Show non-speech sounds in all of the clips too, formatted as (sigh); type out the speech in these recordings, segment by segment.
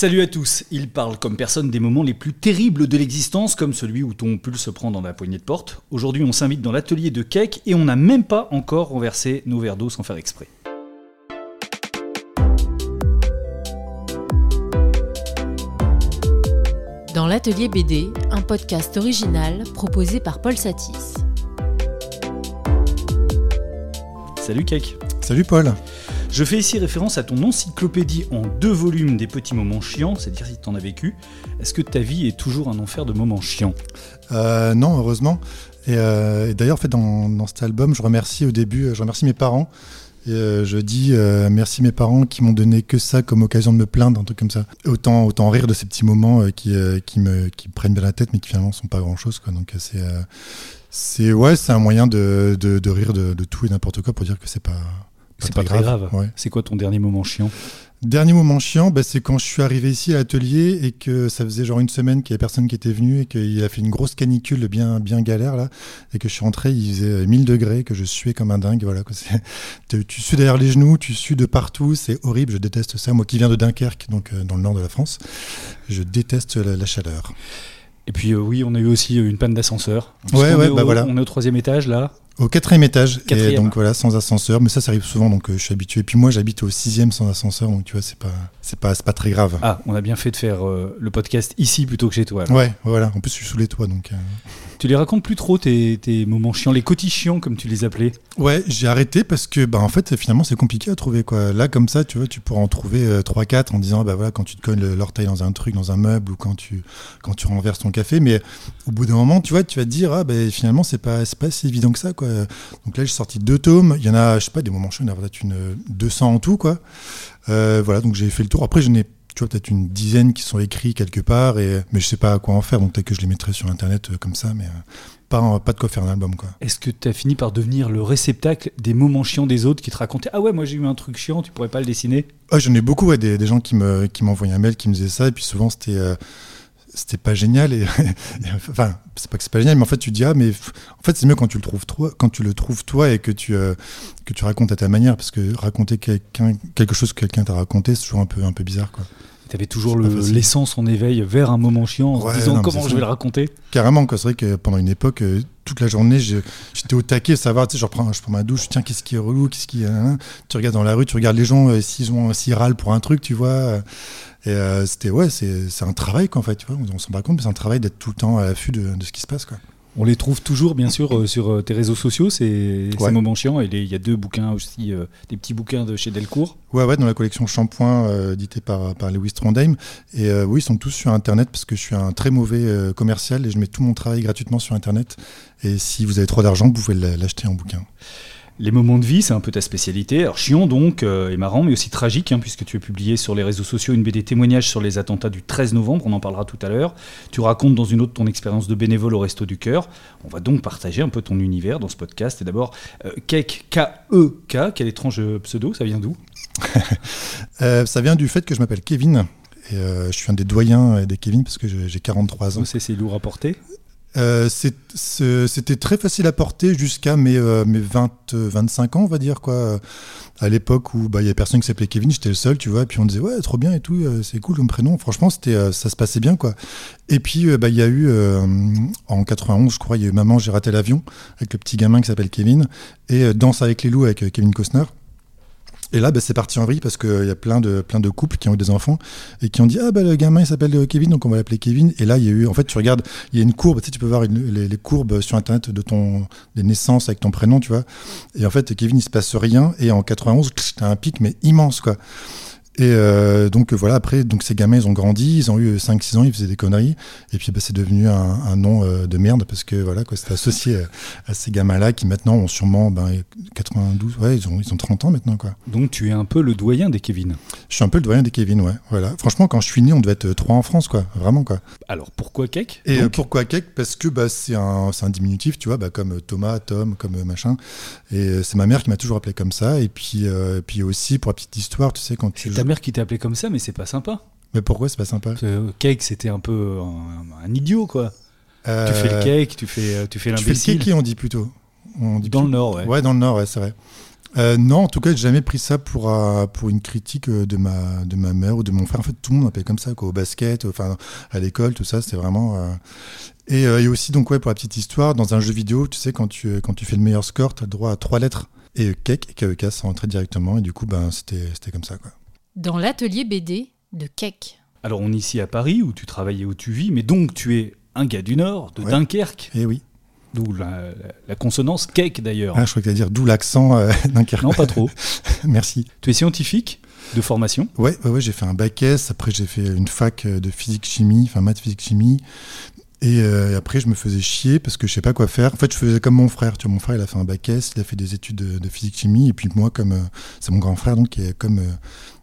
Salut à tous. Il parle comme personne des moments les plus terribles de l'existence, comme celui où ton pulse prend dans la poignée de porte. Aujourd'hui, on s'invite dans l'atelier de Cake et on n'a même pas encore renversé nos verres d'eau sans faire exprès. Dans l'atelier BD, un podcast original proposé par Paul Satis. Salut Cake. Salut Paul. Je fais ici référence à ton encyclopédie en deux volumes des petits moments chiants, c'est-à-dire si tu en as vécu. Est-ce que ta vie est toujours un enfer de moments chiants? Euh, Non, heureusement. Et, euh, et d'ailleurs, en fait, dans, cet album, je remercie au début, je remercie mes parents. Et euh, je dis merci mes parents qui m'ont donné que ça comme occasion de me plaindre, un truc comme ça. Autant, autant rire de ces petits moments qui, qui, me, qui prennent bien la tête, mais qui finalement sont pas grand-chose. Donc c'est c'est ouais, c'est un moyen de, rire de, de, tout et n'importe quoi pour dire que c'est pas c'est pas très grave. grave. Ouais. C'est quoi ton dernier moment chiant Dernier moment chiant, bah, c'est quand je suis arrivé ici à l'atelier et que ça faisait genre une semaine qu'il n'y avait personne qui était venu et qu'il a fait une grosse canicule bien, bien galère là. Et que je suis rentré, il faisait 1000 degrés, que je suais comme un dingue. Voilà, quoi. (laughs) Tu sues derrière les genoux, tu sues de partout, c'est horrible, je déteste ça. Moi qui viens de Dunkerque, donc euh, dans le nord de la France, je déteste la, la chaleur. Et puis euh, oui, on a eu aussi une panne d'ascenseur. Ouais, ouais, bah voilà. On est au troisième étage là. Au quatrième étage, quatrième. et donc voilà, sans ascenseur. Mais ça, ça arrive souvent, donc euh, je suis habitué. Et puis moi, j'habite au sixième sans ascenseur, donc tu vois, c'est pas, c'est pas, c'est pas très grave. Ah, on a bien fait de faire euh, le podcast ici plutôt que chez toi. Alors. Ouais, voilà. En plus, je suis sous les toits, donc. Tu les racontes plus trop tes, tes moments chiants, les cotis chiants comme tu les appelais. Ouais, j'ai arrêté parce que bah en fait finalement c'est compliqué à trouver quoi. Là comme ça, tu vois, tu pourras en trouver euh, 3 4 en disant bah voilà quand tu te cognes l'orteil dans un truc, dans un meuble ou quand tu quand tu renverses ton café mais au bout d'un moment, tu vois, tu vas te dire ah bah finalement c'est pas pas si évident que ça quoi. Donc là, j'ai sorti deux tomes, il y en a je sais pas des moments chiants, il y en a peut-être une 200 en tout quoi. Euh, voilà, donc j'ai fait le tour. Après je n'ai tu vois peut-être une dizaine qui sont écrits quelque part et mais je sais pas à quoi en faire donc peut-être que je les mettrai sur internet euh, comme ça mais euh, pas, pas de quoi faire un album quoi. Est-ce que tu as fini par devenir le réceptacle des moments chiants des autres qui te racontaient ah ouais moi j'ai eu un truc chiant tu pourrais pas le dessiner? Ah, j'en ai beaucoup ouais, des, des, gens qui me qui m'envoyaient un mail qui me disaient ça et puis souvent c'était euh, c'était pas génial et, (laughs) et enfin c'est pas que c'est pas génial mais en fait tu dis ah mais en fait c'est mieux quand tu le trouves toi quand tu le trouves toi et que tu euh, que tu racontes à ta manière parce que raconter quelqu'un quelque chose que quelqu'un t'a raconté c'est toujours un peu un peu bizarre quoi. Tu avais toujours l'essence en éveil vers un moment chiant en ouais, se disant non, comment je vais le raconter. Carrément, c'est vrai que pendant une époque, euh, toute la journée, j'étais au taquet, savoir, tu sais, je reprends, je prends ma douche, tiens, qu'est-ce qui est relou, qu'est-ce qui. Hein, tu regardes dans la rue, tu regardes les gens, euh, s'ils ont s'ils râlent pour un truc, tu vois. Euh, et euh, c'était, ouais, c'est un travail, quoi, en fait, tu vois. On, on s'en rend compte, mais c'est un travail d'être tout le temps à l'affût de, de, ce qui se passe, quoi. On les trouve toujours, bien sûr, euh, sur tes réseaux sociaux, ces, ouais. moments chiants. Et il y a deux bouquins aussi, euh, des petits bouquins de chez Delcourt. Ouais, ouais, dans la collection Shampoing, euh, éditée par, par Lewis Trondheim. Et euh, oui, ils sont tous sur Internet parce que je suis un très mauvais euh, commercial et je mets tout mon travail gratuitement sur Internet. Et si vous avez trop d'argent, vous pouvez l'acheter en bouquin. Les moments de vie, c'est un peu ta spécialité. Alors chiant donc euh, et marrant, mais aussi tragique, hein, puisque tu as publié sur les réseaux sociaux une BD témoignage sur les attentats du 13 novembre, on en parlera tout à l'heure. Tu racontes dans une autre ton expérience de bénévole au Resto du Cœur. On va donc partager un peu ton univers dans ce podcast. Et d'abord, euh, Cake, K-E-K, quel étrange pseudo, ça vient d'où? (laughs) Euh, Ça vient du fait que je m'appelle Kevin. Et euh, je suis un des doyens des Kevin parce que j'ai 43 ans. C'est lourd à porter? Euh, C'était très facile à porter jusqu'à mes, euh, mes 20, 25 ans, on va dire. quoi. À l'époque où il bah, y avait personne qui s'appelait Kevin, j'étais le seul, tu vois. Et puis on disait, ouais, trop bien et tout, euh, c'est cool comme prénom. Franchement, euh, ça se passait bien, quoi. Et puis, il bah, y a eu, euh, en 91, je crois, il y a eu Maman, j'ai raté l'avion, avec le petit gamin qui s'appelle Kevin, et Danse avec les loups avec Kevin Costner. Et là, bah, c'est parti en vrille parce qu'il y a plein de, plein de couples qui ont eu des enfants et qui ont dit Ah, bah, le gamin il s'appelle Kevin, donc on va l'appeler Kevin. Et là, il y a eu, en fait, tu regardes, il y a une courbe, tu, sais, tu peux voir les, courbes sur internet de ton, des naissances avec ton prénom, tu vois. Et en fait, Kevin, il se passe rien. Et en 91, t'as un pic, mais immense, quoi. Et euh, donc voilà, après, donc ces gamins, ils ont grandi, ils ont eu 5-6 ans, ils faisaient des conneries. Et puis bah, c'est devenu un, un nom euh, de merde parce que voilà, quoi, c'était associé à, à, ces gamins-là qui maintenant ont sûrement ben, 92, ouais, ils ont, ils ont 30 ans maintenant. Quoi. Donc tu es un peu le doyen des Kevin Je suis un peu le doyen des Kevin, ouais. Voilà. Franchement, quand je suis né, on devait être 3 en France, quoi. Vraiment, quoi. Alors pourquoi Cake Et euh, pourquoi Cake Parce que bah, c'est un, un diminutif, tu vois, bah, comme Thomas, Tom, comme machin. Et c'est ma mère qui m'a toujours appelé comme ça. Et puis, euh, puis aussi, pour la petite histoire, tu sais, quand tu. Mère qui t'a appelé comme ça, mais c'est pas sympa. Mais pourquoi c'est pas sympa euh, Cake, c'était un peu un, un idiot, quoi. Euh, tu fais le cake, tu fais, tu fais l'imbécile. Tu fais le kiki, on dit plutôt. On dit dans plutôt. le Nord, ouais. Ouais, dans le Nord, ouais, c'est vrai. Euh, non, en tout cas, j'ai jamais pris ça pour, euh, pour une critique euh, de ma, de ma mère ou de mon frère. En fait, tout le monde appelle comme ça, quoi, au basket, enfin, à l'école, tout ça, c'était vraiment. Et, et, aussi, donc, ouais, pour la petite histoire, dans un jeu vidéo, tu sais, quand tu, quand tu fais le meilleur score, tu as le droit à trois lettres. Et Kek et KEK, ça rentrait directement. Et du coup, ben, c'était comme ça, quoi. Dans l'atelier BD de Kek. Alors, on est ici à Paris, où tu travailles et où tu vis, mais donc tu es un gars du Nord, de Dunkerque. Et eh oui. D'où la, consonance cake d'ailleurs. Ah, je crois que dire d'où l'accent euh, (laughs) Dunkerque. Non, pas trop. (laughs) Merci. Tu es scientifique de formation Ouais, ouais, j'ai fait un bac S, après j'ai fait une fac euh, de physique-chimie, enfin maths physique-chimie. Euh, et après, je me faisais chier parce que je sais pas quoi faire. En fait, je faisais comme mon frère. Tu vois, mon frère, il a fait un bac S, il a fait des études de, physique-chimie. Et puis moi, comme c'est mon grand frère, donc comme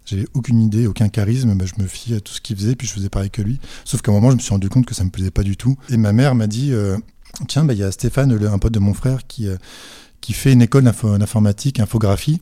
j'avais aucune idée, aucun charisme, je me fie à tout ce qu'il faisait, puis je faisais pareil que lui. Sauf qu'à un moment, je me suis rendu compte que ça me plaisait pas du tout. Et ma mère m'a dit, tiens, bah, il y a Stéphane, un pote de mon frère, qui, euh, qui fait une école d'informatique, infographie.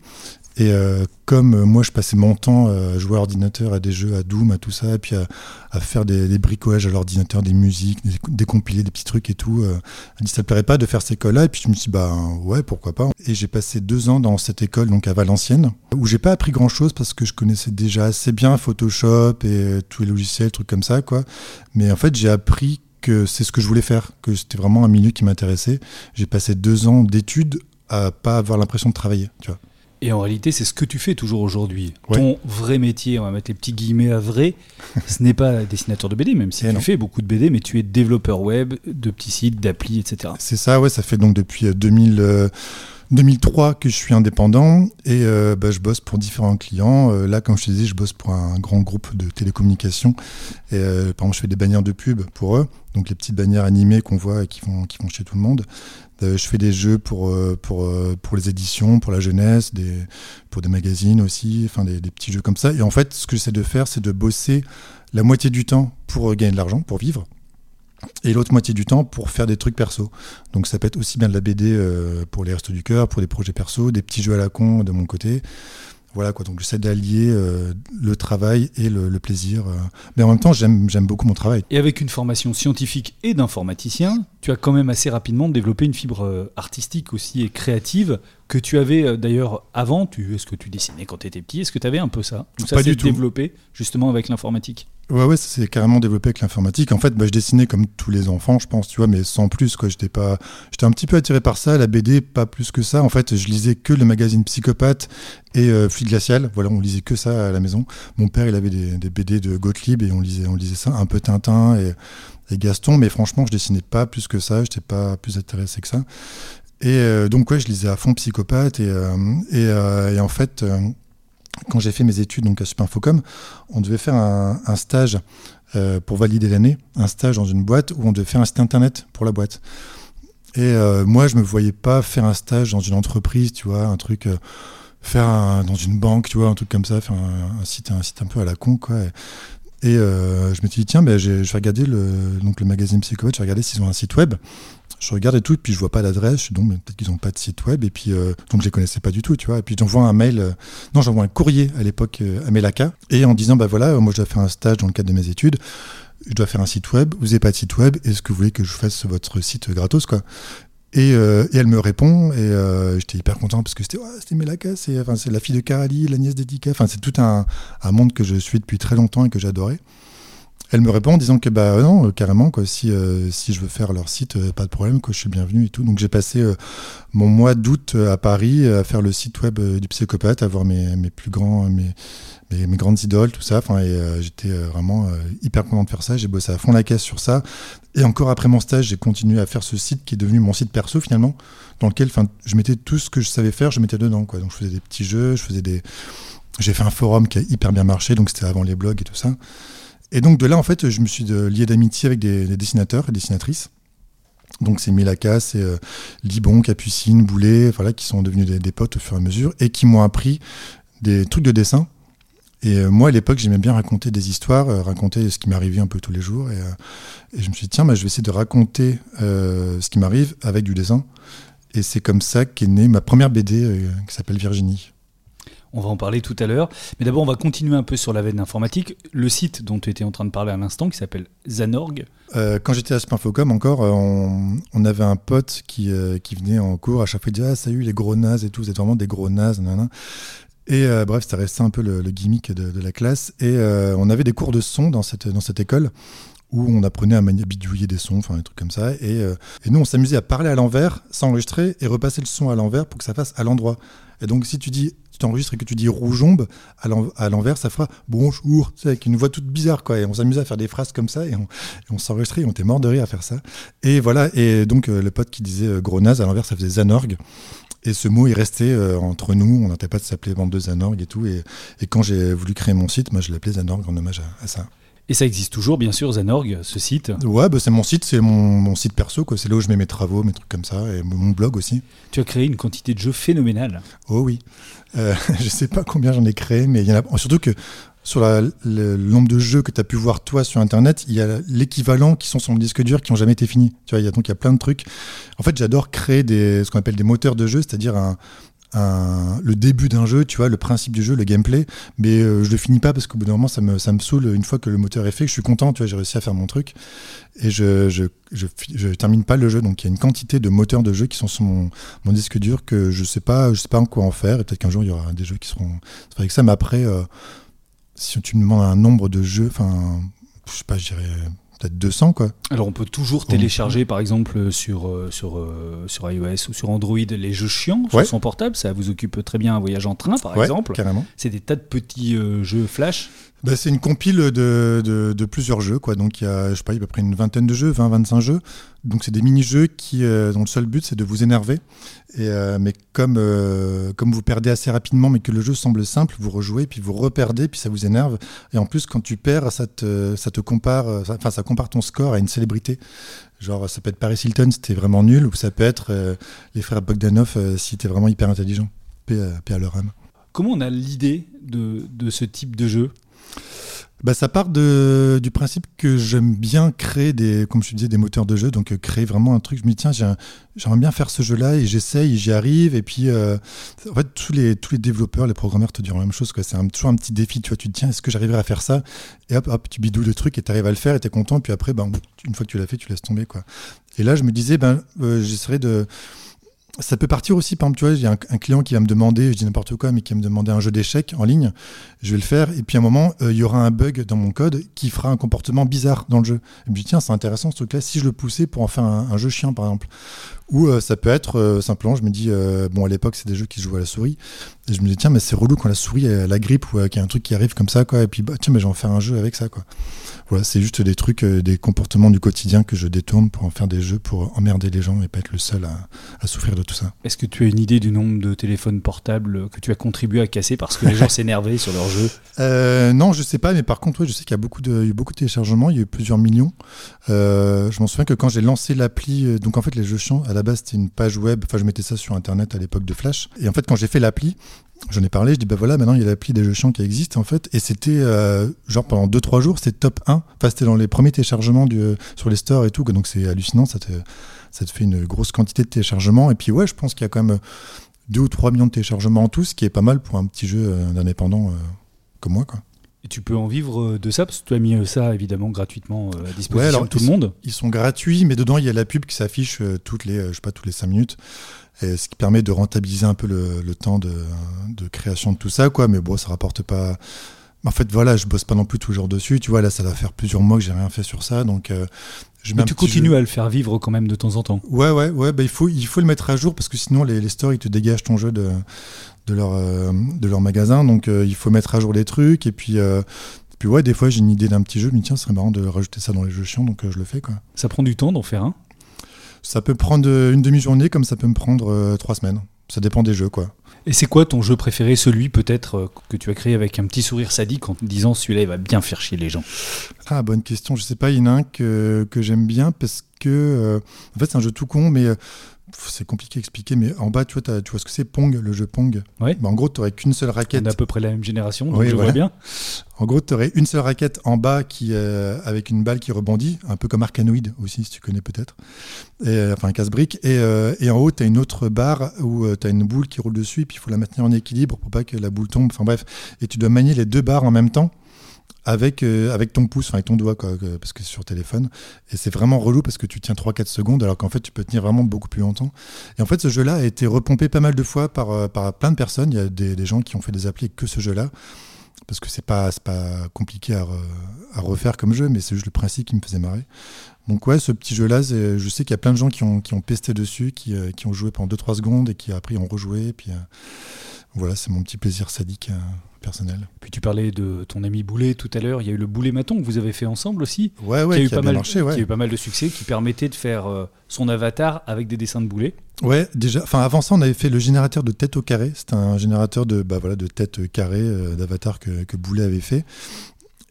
Et euh, comme euh, moi, je passais mon temps à jouer à ordinateur, à des jeux, à Doom, à tout ça, et puis à, faire des, bricolages à l'ordinateur, des musiques, des, des petits trucs et tout, elle dit ça ne plairait pas de faire cette école-là. Et puis je me suis dit, bah ouais, pourquoi pas. Et j'ai passé deux ans dans cette école, donc à Valenciennes, où j'ai pas appris grand-chose parce que je connaissais déjà assez bien Photoshop et tous les logiciels, trucs comme ça, quoi. Mais en fait, j'ai appris que c'est ce que je voulais faire, que c'était vraiment un milieu qui m'intéressait. J'ai passé deux ans d'études à pas avoir l'impression de travailler, tu vois. Et en réalité, c'est ce que tu fais toujours aujourd'hui. Ton vrai métier, on va mettre les petits guillemets à vrai, (laughs) ce n'est pas dessinateur de BD, même si eh tu fais beaucoup de BD, mais tu es développeur web, de petits sites, d'applis, etc. C'est ça, ouais, ça fait donc depuis 2000. 2003 que je suis indépendant et euh, bah, je bosse pour différents clients. Euh, là, comme je te disais, je bosse pour un grand groupe de télécommunications. Euh, par exemple, je fais des bannières de pub pour eux, donc les petites bannières animées qu'on voit et qui font, qui font chez tout le monde. je fais des jeux pour, pour, pour les éditions, pour la jeunesse, pour des magazines aussi, enfin des petits jeux comme ça. Et en fait, ce que j'essaie de faire, c'est de bosser la moitié du temps pour gagner de l'argent, pour vivre et l'autre moitié du temps pour faire des trucs perso. Donc ça peut être aussi bien de la BD euh, pour les restos du cœur, pour des projets perso, des petits jeux à la con de mon côté. Voilà quoi, donc j'essaie d'allier euh, le travail et le, plaisir. Euh. Mais en même temps, j'aime beaucoup mon travail. Et avec une formation scientifique et d'informaticien, tu as quand même assez rapidement développé une fibre artistique aussi et créative que tu avais d'ailleurs avant. Est-ce que tu dessinais quand tu étais petit? Est-ce que tu avais un peu ça? Ou ça s'est développé justement avec l'informatique? Ouais, ouais, ça s'est carrément développé avec l'informatique. En fait, bah, je dessinais comme tous les enfants, je pense, tu vois, mais sans plus, quoi. J'étais pas, j'étais un petit peu attiré par ça, la BD, pas plus que ça. En fait, je lisais que le magazine Psychopathe et euh, Fluide Glacial. Voilà, on lisait que ça à la maison. Mon père, il avait des, BD de Gottlieb et on lisait, on lisait ça, un peu Tintin et, Gaston, mais franchement, je dessinais pas plus que ça, j'étais pas plus intéressé que ça. Et euh, donc, je lisais à fond Psychopathe et, euh, et en fait, quand j'ai fait mes études donc à Supinfocom, on devait faire un, stage euh, pour valider l'année, un stage dans une boîte où on devait faire un site internet pour la boîte. Et euh, moi, je me voyais pas faire un stage dans une entreprise, tu vois, un truc, euh, faire dans une banque, tu vois, un truc comme ça, faire un, site, un site un peu à la con, quoi. Et, je me suis dit, tiens, ben, je vais regarder le, donc le magazine Psychopathe, je vais regarder s'ils ont un site web. Je regarde et tout, et puis je vois pas l'adresse, donc peut-être qu'ils n'ont pas de site web, et puis euh, donc je les connaissais pas du tout, tu vois. Et puis j'envoie un mail, euh, non, j'envoie un courrier à l'époque euh, à Melaka, et en disant, bah voilà, moi je dois faire un stage dans le cadre de mes études, je dois faire un site web, vous n'avez pas de site web, est-ce que vous voulez que je fasse votre site gratos, quoi? Et, et, elle me répond, et j'étais hyper content parce que c'était ouais, Melaka, c'est enfin, la fille de Karali, la nièce d'Edika, enfin, c'est tout un, un, monde que je suis depuis très longtemps et que j'adorais. Elle me répond en disant que bah non, euh, carrément, si, euh, si je veux faire leur site, euh, pas de problème, quoi, je suis bienvenu et tout. Donc j'ai passé mon mois d'août à Paris à faire le site web du psychopathe, à voir mes, plus grands, grandes idoles, tout ça. Et j'étais vraiment hyper content de faire ça. J'ai bossé à fond la caisse sur ça. Et encore après mon stage, j'ai continué à faire ce site qui est devenu mon site perso finalement, dans lequel je mettais tout ce que je savais faire, je mettais dedans. Quoi. Donc je faisais des petits jeux, je faisais des. J'ai fait un forum qui a hyper bien marché, donc c'était avant les blogs et tout ça. Et donc de là, en fait, je me suis lié d'amitié avec des, dessinateurs et dessinatrices. Donc c'est Milaka, c'est euh, Libon, Capucine, Boulet, voilà, qui sont devenus des, potes au fur et à mesure et qui m'ont appris des trucs de dessin. Et euh, moi, à l'époque, j'aimais bien raconter des histoires, euh, raconter ce qui m'arrivait un peu tous les jours. Et, je me suis dit, tiens, bah, je vais essayer de raconter ce qui m'arrive avec du dessin. Et c'est comme ça qu'est née ma première BD qui s'appelle Virginie. On va en parler tout à l'heure. Mais d'abord, on va continuer un peu sur la veine informatique. Le site dont tu étais en train de parler à l'instant, qui s'appelle Zanorg. Euh, quand j'étais à Spinfocom encore, euh, on, avait un pote qui, euh, qui venait en cours. À chaque fois, il disait Ah, salut les gros nazes et tout, vous êtes vraiment des gros nazes. Et bref, ça restait un peu le, gimmick de, la classe. Et on avait des cours de son dans cette, dans cette école où on apprenait à bidouiller des sons, enfin des trucs comme ça. Et, et nous, on s'amusait à parler à l'envers, s'enregistrer et repasser le son à l'envers pour que ça fasse à l'endroit. Et donc, si tu dis tu t'enregistres et que tu dis rougeombe, à l'envers, ça fera bonjour, tu sais, avec une voix toute bizarre, quoi. Et on s'amusait à faire des phrases comme ça et on, s'enregistrait on était mort de rire à faire ça. Et voilà, et donc euh, le pote qui disait euh, gros à l'envers, ça faisait Zanorg. Et ce mot est resté euh, entre nous, on n'arrêtait pas de s'appeler bande de Zanorg et tout. Et, et quand j'ai voulu créer mon site, moi je l'appelais Zanorg en hommage à ça. Et ça existe toujours, bien sûr, Zanorg, ce site Ouais, bah c'est mon site, c'est mon, site perso, quoi. c'est là où je mets mes travaux, mes trucs comme ça, et mon blog aussi. Tu as créé une quantité de jeux phénoménale. Oh oui. Euh, (laughs) je sais pas combien j'en ai créé, mais il y en a. Surtout que sur le, nombre de jeux que tu as pu voir toi sur internet, il y a l'équivalent qui sont sur le disque dur qui n'ont jamais été finis. Tu vois, il y a donc il y a plein de trucs. En fait, j'adore créer des ce qu'on appelle des moteurs de jeu, c'est-à-dire un, le début d'un jeu, tu vois, le principe du jeu, le gameplay, mais euh, je le finis pas parce qu'au bout d'un moment, ça me, ça me saoule une fois que le moteur est fait, que je suis content, tu vois, j'ai réussi à faire mon truc, et je, je, je, termine pas le jeu, donc il y a une quantité de moteurs de jeu qui sont sur mon, disque dur que je sais pas, je sais pas en quoi en faire, et peut-être qu'un jour il y aura des jeux qui seront avec ça, mais après, euh, si tu me demandes un nombre de jeux, enfin, je sais pas, je dirais 200 quoi. Alors on peut toujours télécharger par exemple sur, euh, sur, euh, sur iOS ou sur Android les jeux chiants sur son portable, ça vous occupe très bien un voyage en train par exemple. Carrément. C'est des tas de petits euh, jeux flash bah, c'est une compile de, plusieurs jeux. Quoi. Donc il y a, à peu près une vingtaine de jeux, 20-25 jeux. Donc c'est des mini-jeux euh, dont le seul but c'est de vous énerver. Euh, mais comme, euh, comme vous perdez assez rapidement, mais que le jeu semble simple, vous rejouez, puis vous reperdez, puis ça vous énerve. Et en plus, quand tu perds, ça te, compare, enfin ça compare ton score à une célébrité. Genre ça peut être Paris Hilton si t'es vraiment nul, ou ça peut être les frères Bogdanov si t'es vraiment hyper intelligent. Paix, à leur âme. Comment on a l'idée de ce type de jeu? Bah, ça part du principe que j'aime bien créer des, comme des moteurs de jeu, donc euh, créer vraiment un truc. Je me dis tiens, j'aimerais bien faire ce jeu-là et j'essaye, j'y arrive. Et puis, euh, en fait, tous les, développeurs, les programmeurs te diront la même chose. C'est toujours un petit défi. Tu vois, tu te tiens, est-ce que j'arriverai à faire ça? Et hop, hop, tu bidouilles le truc et tu arrives à le faire et tu es content. Puis après, ben, une fois que tu l'as fait, tu laisses tomber. Et là, je me disais, ben, euh, j'essaierai de ça peut partir aussi, par exemple, tu vois, j'ai un, client qui va me demander, je dis n'importe quoi, mais qui va me demander un jeu d'échecs en ligne, je vais le faire, et puis à un moment, euh, il y aura un bug dans mon code qui fera un comportement bizarre dans le jeu. Et dis, tiens, c'est intéressant ce truc-là, si je le poussais pour en faire un, jeu chiant, par exemple. Ou euh, ça peut être euh, simplement, je me dis, bon, à l'époque, c'est des jeux qui se jouent à la souris, et je me dis, tiens, mais c'est relou quand la souris, a la grippe, ou qu'il y a un truc qui arrive comme ça, quoi, et puis, bah, tiens, mais je vais en faire un jeu avec ça, quoi. Voilà, c'est juste des trucs, euh, des comportements du quotidien que je détourne pour en faire des jeux, pour emmerder les gens et pas être le seul à, souffrir de tout ça. Est-ce que tu as une idée du nombre de téléphones portables que tu as contribué à casser parce que les gens (laughs) s'énervaient sur leurs jeux? Euh, Non, je sais pas, mais par contre, je sais qu'il y a beaucoup de, eu beaucoup de téléchargements, il y a eu plusieurs millions. Euh, je m'en souviens que quand j'ai lancé l'appli, donc en fait, les jeux chiants, à la base, c'était une page web, enfin, je mettais ça sur Internet à l'époque de Flash. Et en fait, quand j'ai fait l'appli, J'en ai parlé, je dis bah voilà, maintenant il y a l'appli des jeux chiants qui existe en fait, et c'était euh, genre pendant 2-3 jours, c'était top 1. Enfin, c'était dans les premiers téléchargements du, sur les stores et tout, donc c'est hallucinant, ça te, ça te fait une grosse quantité de téléchargements. Et puis ouais, je pense qu'il y a quand même 2 ou 3 millions de téléchargements en tout, ce qui est pas mal pour un petit jeu euh, d'indépendant euh, comme moi. Quoi. Et tu peux en vivre de ça parce que tu as mis ça évidemment gratuitement à disposition de tout le monde. Ils sont gratuits, mais dedans il y a la pub qui s'affiche toutes les, je sais pas, tous les 5 minutes ce qui permet de rentabiliser un peu le, temps de, création de tout ça, quoi. Mais bon, ça rapporte pas. En fait, voilà, je bosse pas non plus toujours dessus. Tu vois, là, ça va faire plusieurs mois que j'ai rien fait sur ça, donc. Euh, je Mais tu continues à le faire vivre quand même de temps en temps. Ouais, ouais, ouais. Bah, il faut, il faut le mettre à jour parce que sinon les, les stores ils te dégagent ton jeu de, de leur, euh, de leur magasin. Donc euh, il faut mettre à jour les trucs et puis. puis ouais, des fois j'ai une idée d'un petit jeu, dis tiens, ce serait marrant de rajouter ça dans les jeux chiants, donc je le fais quoi. Ça prend du temps d'en faire un? Ça peut prendre une demi-journée comme ça peut me prendre euh, trois semaines. Ça dépend des jeux, quoi. Et c'est quoi ton jeu préféré, celui peut-être euh, que tu as créé avec un petit sourire sadique en disant celui-là il va bien faire chier les gens? Ah bonne question, je sais pas, il y en a un que, que j'aime bien parce que euh, en fait c'est un jeu tout con mais c'est compliqué à expliquer, mais en bas, tu vois, tu vois ce que c'est Pong, le jeu Pong. Ouais. Bah, en gros, tu n'aurais qu'une seule On raquette. est à peu près la même génération, donc Oui, je voilà. vois bien. En gros, tu aurais une seule raquette en bas qui, euh, avec une balle qui rebondit, un peu comme Arkanoid aussi, si tu connais peut-être. Euh, Enfin, un casse-brique. Et, euh, et en haut, tu as une autre barre où tu as une boule qui roule dessus, et puis il faut la maintenir en équilibre pour pas que la boule tombe. Enfin bref. Et tu dois manier les deux barres en même temps. Avec, euh, avec ton pouce, enfin avec ton doigt, quoi, que- parce que c'est sur téléphone. Et c'est vraiment relou parce que tu tiens 3-4 secondes, alors qu'en fait, tu peux tenir vraiment beaucoup plus longtemps. Et en fait, ce jeu-là a été repompé pas mal de fois par, euh, par plein de personnes. Il y a des, des gens qui ont fait des applis que ce jeu-là parce que c'est pas pas compliqué à, re- à refaire comme jeu mais c'est juste le principe qui me faisait marrer donc ouais ce petit jeu là c'est- je sais qu'il y a plein de gens qui ont, qui ont pesté dessus qui, euh, qui ont joué pendant 2-3 secondes et qui après ont rejoué et puis euh, voilà c'est mon petit plaisir sadique euh, personnel Puis tu parlais de ton ami Boulet tout à l'heure. Il y a eu le Boulet Maton que vous avez fait ensemble aussi. ouais ouais qui a eu qui a pas mal, marché qui a eu pas mal de succès, qui permettait de faire euh, son avatar avec des dessins de Boulet. ouais déjà enfin avant ça on avait fait le générateur de tête au carré c'était un générateur de bah voilà de tête carrée euh, d'avatar que, que Boulet avait fait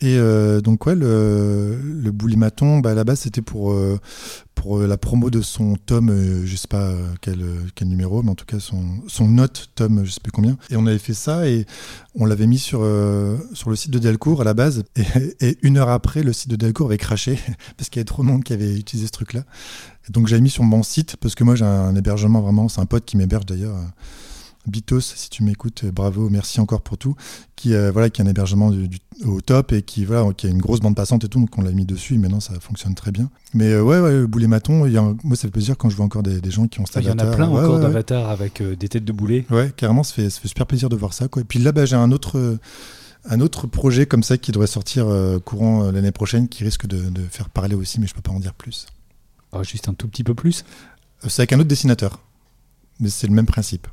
Et euh, donc ouais, le, Boulimaton, bah, à la base c'était pour, euh, euh, la promo de son tome, je sais pas quel, numéro, mais en tout cas son, son note tome, je sais plus combien. Et on avait fait ça et on l'avait mis sur, le site de Delcourt à la base. (laughs) Et, une heure après, le site de Delcourt avait craché (laughs) parce qu'il y avait trop de monde qui avait utilisé ce truc-là. Donc j'avais mis sur mon site parce que moi j'ai un hébergement vraiment, c'est un pote qui m'héberge d'ailleurs. Bitos, si tu m'écoutes, euh, bravo, merci encore pour tout. Qui, euh, voilà, qui a un hébergement du- du- au top et qui, voilà, qui a une grosse bande passante et tout, donc on l'a mis dessus et maintenant ça fonctionne très bien. Mais euh, ouais, ouais, le boulet maton, il y a un- moi ça fait plaisir quand je vois encore des, des gens qui ont cet Ah, Il y en a avatar. plein Ouais, encore ouais, d'avatars avec euh, des têtes de boulet. Ouais, carrément, ça fait, ça fait super plaisir de voir ça. Quoi. Et puis là, bah, j'ai un autre, un autre projet comme ça qui devrait sortir euh, courant euh, l'année prochaine qui risque de, de faire parler aussi, mais je peux pas en dire plus. Ah, juste un tout petit peu plus? C'est avec un autre dessinateur, mais c'est le même principe.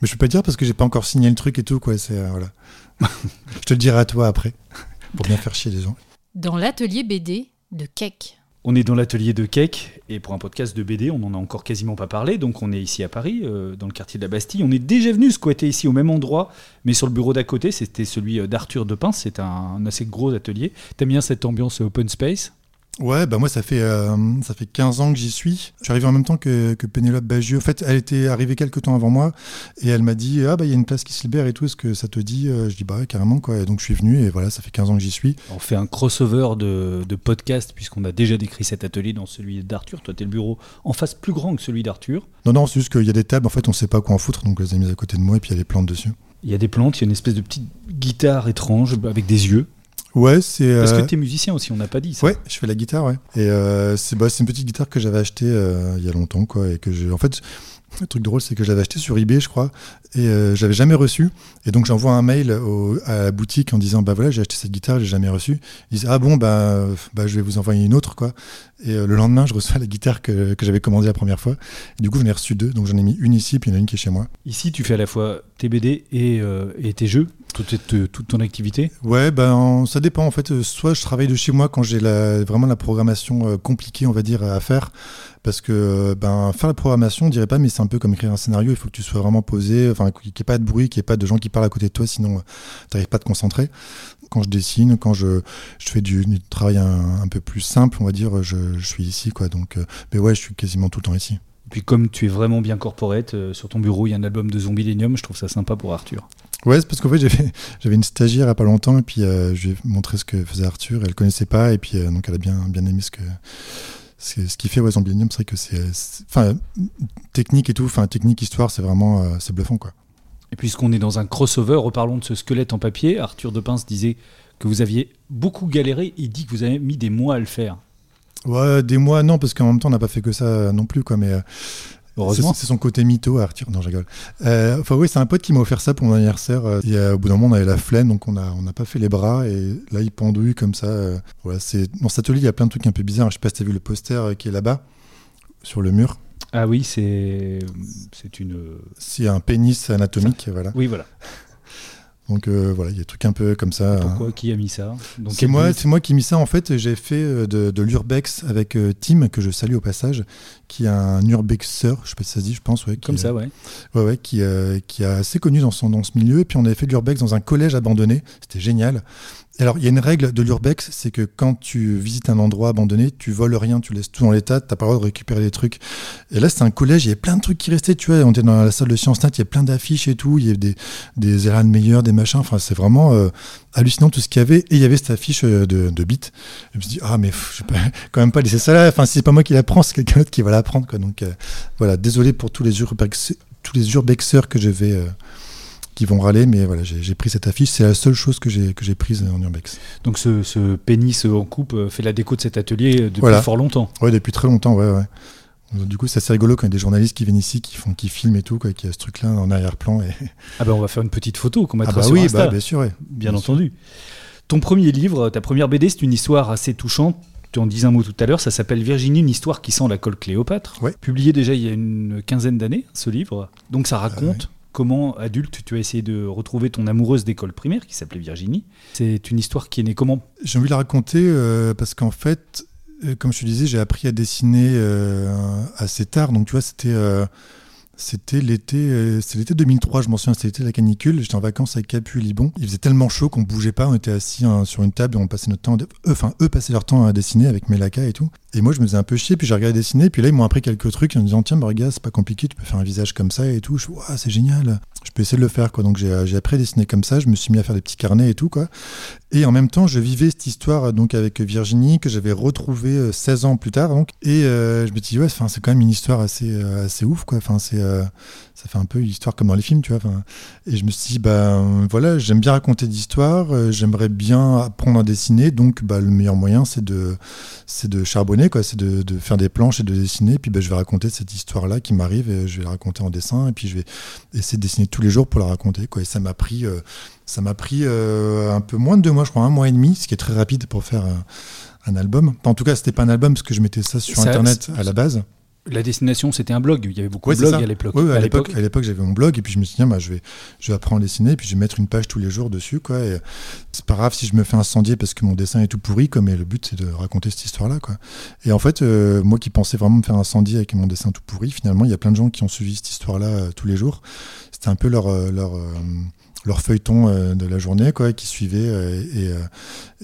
Mais je peux pas dire parce que j'ai pas encore signé le truc et tout, quoi. C'est euh, voilà. (laughs) je te le dirai à toi après (laughs) pour bien faire chier les gens. Dans l'atelier BD de Keck. On est dans l'atelier de Cake et pour un podcast de BD, on n'en a encore quasiment pas parlé. Donc on est ici à Paris, euh, dans le quartier de la Bastille. On est déjà venu squatter ici au même endroit, mais sur le bureau d'à côté, c'était celui euh, d'Arthur de Pince. C'est un, assez gros atelier. T'aimes bien cette ambiance open space? Ouais, bah moi ça fait euh, ça fait 15 ans que j'y suis. Je suis arrivé en même temps que, que Pénélope Bagieux. En fait, elle était arrivée quelques temps avant moi et elle m'a dit ah bah il y a une place qui se libère et tout. Est-ce que ça te dit Euh, Je dis bah ouais, carrément quoi. Et donc je suis venu et voilà, ça fait 15 ans que j'y suis. On fait un crossover de, de podcast puisqu'on a déjà décrit cet atelier dans celui d'Arthur. Toi, t'es le bureau en face plus grand que celui d'Arthur. Non non, c'est juste qu'il y a des tables. En fait, on sait pas quoi en foutre, donc on les a mises à côté de moi et puis il y a des plantes dessus. Il y a des plantes, il y a une espèce de petite guitare étrange avec des yeux. Ouais, c'est. Parce euh, que t'es musicien aussi, on n'a pas dit ça. Ouais, je fais la guitare, ouais. Et euh, c'est bah, une petite guitare que j'avais achetée euh, il y a longtemps, quoi. Et que j'ai. En fait, le truc drôle, c'est que je l'avais achetée sur eBay, je crois, et euh, j'avais jamais reçu. Et donc j'envoie un mail au- à la boutique en disant bah voilà, j'ai acheté cette guitare, j'ai jamais reçu. Ils disent ah bon bah, bah je vais vous envoyer une autre, quoi. Et euh, le lendemain, je reçois la guitare que, que j'avais commandée la première fois. Et du coup, j'en ai reçu deux. Donc j'en ai mis une ici, puis il y en a une qui est chez moi. Ici, tu fais à la fois tes BD et, euh, et tes jeux, toute, toute- toute ton activité? Ouais, ben ça dépend en fait. Euh, Soit je travaille de chez moi quand j'ai la, vraiment la programmation euh, compliquée, on va dire, à faire, parce que euh, ben faire la programmation, on dirait pas, mais c'est un peu comme écrire un scénario. Il faut que tu sois vraiment posé, enfin qu'il n'y ait pas de bruit, qu'il n'y ait pas de gens qui parlent à côté de toi, sinon tu n'arrives pas à te concentrer. Quand je dessine, quand je, je fais du, du travail un, un peu plus simple, on va dire, je, je suis ici, quoi. Donc, euh, mais ouais, je suis quasiment tout le temps ici. Et puis comme tu es vraiment bien corporate, euh, sur ton bureau, il y a un album de Zombilenium, je trouve ça sympa pour Arthur. Ouais, c'est parce qu'en fait, (laughs) j'avais, une stagiaire il n'y a pas longtemps, et puis euh, je lui ai montré ce que faisait Arthur, elle connaissait pas, et puis donc elle a bien, bien aimé ce que. Ce qu'il fait, ouais, Zombienium, c'est vrai que c'est. Enfin, technique et tout, enfin, technique, histoire, c'est vraiment. c'est bluffant, quoi. Et puisqu'on est dans un crossover, reparlons de ce squelette en papier. Arthur de Pince disait que vous aviez beaucoup galéré, il dit que vous avez mis des mois à le faire. Ouais, des mois, non, parce qu'en même temps, on n'a pas fait que ça euh, non plus, quoi, mais. euh, Heureusement. C'est son côté mytho, Arthur. Non, je rigole. Euh, Enfin, oui, c'est un pote qui m'a offert ça pour mon anniversaire. Et euh, au bout d'un moment, on avait la flemme, donc on n'a on pas fait les bras. Et là, il pendouille comme ça. voilà, c'est dans cet atelier, il y a plein de trucs un peu bizarres. Je sais pas si tu as vu le poster qui est là-bas, sur le mur. Ah oui, c'est c'est une... C'est un pénis anatomique, voilà. Oui, voilà. Donc euh, voilà, il y a des trucs un peu comme ça. Pourquoi Qui a mis ça? C'est moi, c'est moi qui ai mis ça en fait. J'ai fait euh, de, de l'urbex avec euh, Tim que je salue au passage, qui est un urbexeur, je sais pas si ça se dit, je pense, ouais. qui Comme ça, ouais. Ouais, ouais, qui, qui est assez connu dans, son, dans ce milieu. Et puis on avait fait de l'urbex dans un collège abandonné. C'était génial. Alors, il y a une règle de l'urbex, c'est que quand tu visites un endroit abandonné, tu voles rien, tu laisses tout dans l'état, t'as pas le droit de récupérer des trucs. Et là, c'était un collège, il y avait plein de trucs qui restaient, tu vois. On était dans la salle de sciences nat, il y a plein d'affiches et tout, il y avait des, des Eran meilleurs, des machins. Enfin, c'est vraiment euh, hallucinant tout ce qu'il y avait. Et il y avait cette affiche euh, de, de bits. Je me suis dit, ah, mais je vais (laughs) quand même pas laisser ça là. Enfin, si c'est pas moi qui l'apprends, c'est quelqu'un d'autre qui va l'apprendre, quoi. Donc, euh, voilà, désolé pour tous les, urbex, tous les urbexeurs que je vais qui vont râler, mais voilà, j'ai pris cette affiche. C'est la seule chose que j'ai prise en urbex. Donc ce, ce, pénis en coupe euh, fait la déco de cet atelier depuis fort longtemps. Oui, depuis très longtemps, ouais, ouais. Du coup, c'est assez rigolo quand il y a des journalistes qui viennent ici, qui font, qui filment et tout, quoi, qui a ce truc-là en arrière-plan. Et... Ah ben, on va faire une petite photo qu'on mettra ah bah sur oui, Insta. Bah, bien sûr, bien, entendu. Ton premier livre, ta première BD, c'est une histoire assez touchante. Tu en dis un mot tout à l'heure, ça s'appelle Virginie, une histoire qui sent la colle Cléopâtre. Ouais. Publié déjà il y a une quinzaine d'années, ce livre. Donc ça raconte comment, adulte, tu as essayé de retrouver ton amoureuse d'école primaire qui s'appelait Virginie. C'est une histoire qui est née comment? J'ai envie de la raconter euh, parce qu'en fait, euh, comme je te disais, j'ai appris à dessiner euh, assez tard. Donc, tu vois, c'était c'était l'été, euh, c'est l'été 2003, je m'en souviens, c'était l'été de la canicule. J'étais en vacances avec Capu et Libon. Il faisait tellement chaud qu'on bougeait pas, on était assis hein, sur une table et on passait notre temps, eux, enfin eux passaient leur temps à dessiner avec Melaka et tout. Et moi je me faisais un peu chier, puis j'ai regardé dessiner, puis là ils m'ont appris quelques trucs en me disant tiens, bah, c'est pas compliqué, tu peux faire un visage comme ça et tout. Je suis c'est génial, je peux essayer de le faire quoi. Donc j'ai, j'ai appris à dessiner comme ça, je me suis mis à faire des petits carnets et tout quoi. Et en même temps, je vivais cette histoire donc avec Virginie que j'avais retrouvée 16 ans plus tard donc. Et euh, je me dis ouais, c'est quand même une histoire assez, euh, assez ouf quoi. Enfin c'est ça fait un peu une histoire comme dans les films, tu vois. Et je me suis dit, bah voilà, j'aime bien raconter des histoires, euh, j'aimerais bien apprendre à dessiner, donc bah, le meilleur moyen, c'est de, c'est de charbonner, quoi, c'est de, de, faire des planches et de dessiner. Puis bah, je vais raconter cette histoire-là qui m'arrive, et je vais la raconter en dessin, et puis je vais essayer de dessiner tous les jours pour la raconter, quoi. Et ça m'a pris, euh, ça m'a pris euh, un peu moins de deux mois, je crois, un mois et demi, ce qui est très rapide pour faire un album. en tout cas, c'était pas un album parce que je mettais ça sur Internet à la base. La destination, c'était un blog. Il y avait beaucoup de blogs à l'époque. Oui, à l'époque, à l'époque, j'avais mon blog et puis je me suis dit, bah, je vais, je vais apprendre à dessiner et puis je vais mettre une page tous les jours dessus, quoi. c'est pas grave si je me fais incendier parce que mon dessin est tout pourri, quoi. Mais le but, c'est de raconter cette histoire-là, quoi. Et en fait, euh, moi qui pensais vraiment me faire incendier avec mon dessin tout pourri, finalement, il y a plein de gens qui ont suivi cette histoire-là euh, tous les jours. C'était un peu leur, euh, leur leur feuilleton euh, de la journée quoi, qui suivait. Euh, euh,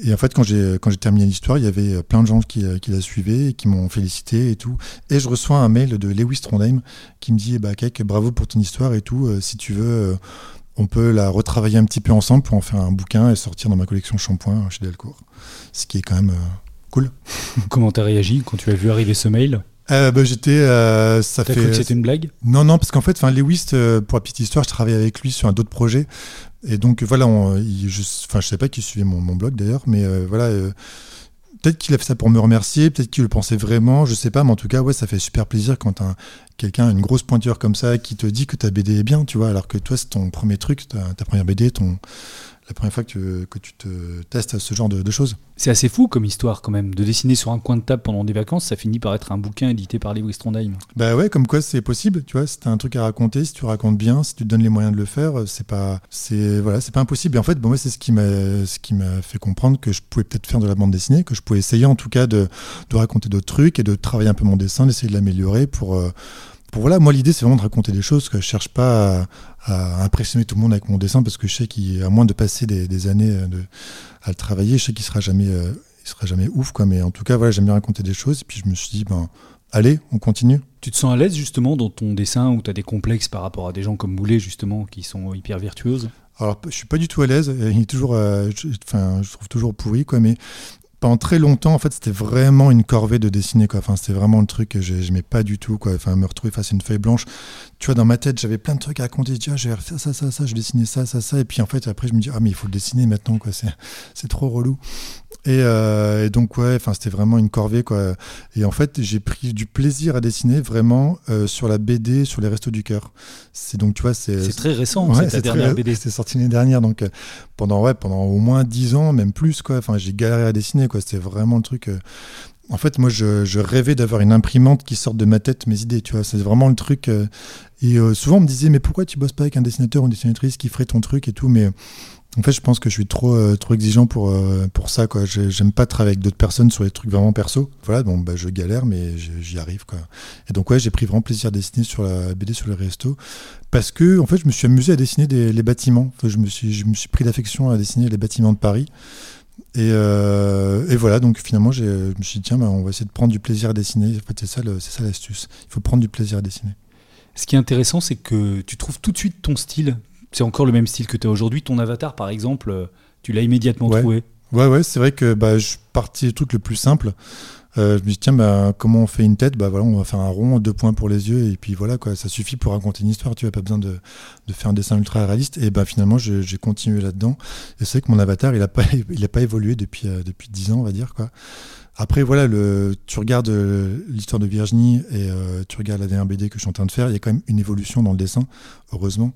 et, en fait, quand j'ai terminé l'histoire, il y avait plein de gens qui, qui la suivaient et qui m'ont félicité et tout. Et je reçois un mail de Lewis Trondheim qui me dit bah, Kek, bravo pour ton histoire et tout. si tu veux, on peut la retravailler un petit peu ensemble pour en faire un bouquin et sortir dans ma collection Shampoing chez Delcourt. Ce qui est quand même cool. Comment t'as réagi quand tu as vu arriver ce mail? Euh, bah, j'étais. Euh, ça fait. cru que c'était une blague? Non, non, parce qu'en fait, Lewis, euh, pour la petite histoire, je travaillais avec lui sur un autre projet. Et donc, voilà, on, je, ne sais pas qui suivait mon, mon blog d'ailleurs, mais voilà. Peut-être qu'il a fait ça pour me remercier, peut-être qu'il le pensait vraiment, je sais pas, mais en tout cas, ouais, ça fait super plaisir quand quelqu'un, une grosse pointure comme ça, qui te dit que ta BD est bien, tu vois, alors que toi, c'est ton premier truc, ta, ta première BD, ton, la première fois que, que tu te testes ce genre de, choses. C'est assez fou comme histoire quand même, de dessiner sur un coin de table pendant des vacances, ça finit par être un bouquin édité par Lewis Trondheim. Bah ouais, comme quoi c'est possible, tu vois, si t'as un truc à raconter, si tu racontes bien, si tu te donnes les moyens de le faire, c'est pas, c'est voilà, c'est pas impossible. Et en fait, bon, moi c'est ce qui m'a, ce qui m'a fait comprendre que je pouvais peut-être faire de la bande dessinée, que je pouvais essayer en tout cas de, de raconter d'autres trucs et de travailler un peu mon dessin, d'essayer de l'améliorer pour euh, voilà, moi l'idée c'est vraiment de raconter des choses que je cherche pas à, impressionner tout le monde avec mon dessin parce que je sais qu'à moins de passer des, années euh, de, à le travailler, je sais qu'il sera jamais, euh, il sera jamais ouf quoi. Mais en tout cas voilà, j'aime bien raconter des choses et puis je me suis dit ben allez, on continue. Tu te sens à l'aise justement dans ton dessin où tu as des complexes par rapport à des gens comme Boulet justement qui sont hyper virtuoses? Alors, je suis pas du tout à l'aise. Il est toujours, euh, enfin, je trouve toujours pourri, quoi. Mais pendant très longtemps, en fait, c'était vraiment une corvée de dessiner, quoi. Enfin, c'était vraiment le truc que j'aimais pas du tout, quoi. Enfin, me retrouver face à une feuille blanche. Tu vois, dans ma tête, j'avais plein de trucs à raconter. Je dis, ah, je vais faire ça, ça, ça, je dessiner ça, ça, ça. Et puis, en fait, après, je me dis, ah, mais il faut le dessiner maintenant, quoi. C'est trop relou. Euh, et, donc ouais, enfin c'était vraiment une corvée quoi. Et en fait j'ai pris du plaisir à dessiner vraiment euh, sur la BD, sur les restos du cœur. C'est donc tu vois c'est très récent. c'est ta dernière BD. C'est sorti l'année dernière donc euh, pendant ouais pendant au moins dix ans même plus quoi. Enfin j'ai galéré à dessiner C'était vraiment le truc. En fait, moi, je, rêvais d'avoir une imprimante qui sorte de ma tête mes idées, tu vois. C'est vraiment le truc. et souvent, on me disait, mais pourquoi tu bosses pas avec un dessinateur ou une dessinatrice qui ferait ton truc et tout Mais en fait, je pense que je suis trop, euh, trop exigeant pour, euh, pour ça. Quoi. J'aime pas travailler avec d'autres personnes sur les trucs vraiment perso. Voilà, donc bah, je galère, mais j'y arrive. Quoi. Et donc, ouais, j'ai pris vraiment plaisir à dessiner sur la BD sur le resto. Parce que, en fait, je me suis amusé à dessiner des, les bâtiments. je, me suis, je me suis pris d'affection à dessiner les bâtiments de Paris. Et, euh, et, voilà, donc finalement, je me suis dit, tiens, bah, on va essayer de prendre du plaisir à dessiner. En fait, c'est ça, ça l'astuce. Il faut prendre du plaisir à dessiner. Ce qui est intéressant, c'est que tu trouves tout de suite ton style. C'est encore le même style que tu as aujourd'hui. Ton avatar, par exemple, tu l'as immédiatement trouvé. Ouais, ouais, c'est vrai que bah, je partis du truc le plus simple. Euh, je me dis tiens bah, comment on fait une tête? Bah voilà on va faire un rond deux points pour les yeux et puis voilà quoi. Ça suffit pour raconter une histoire tu n'as pas besoin de, de, faire un dessin ultra réaliste. Et bah finalement j'ai continué là-dedans. Et c'est vrai que mon avatar il a pas (laughs) il pas évolué depuis euh, depuis dix ans on va dire quoi. Après, voilà, le, tu regardes euh, l'histoire de Virginie et euh, tu regardes la dernière BD que je suis en train de faire, il y a quand même une évolution dans le dessin, heureusement,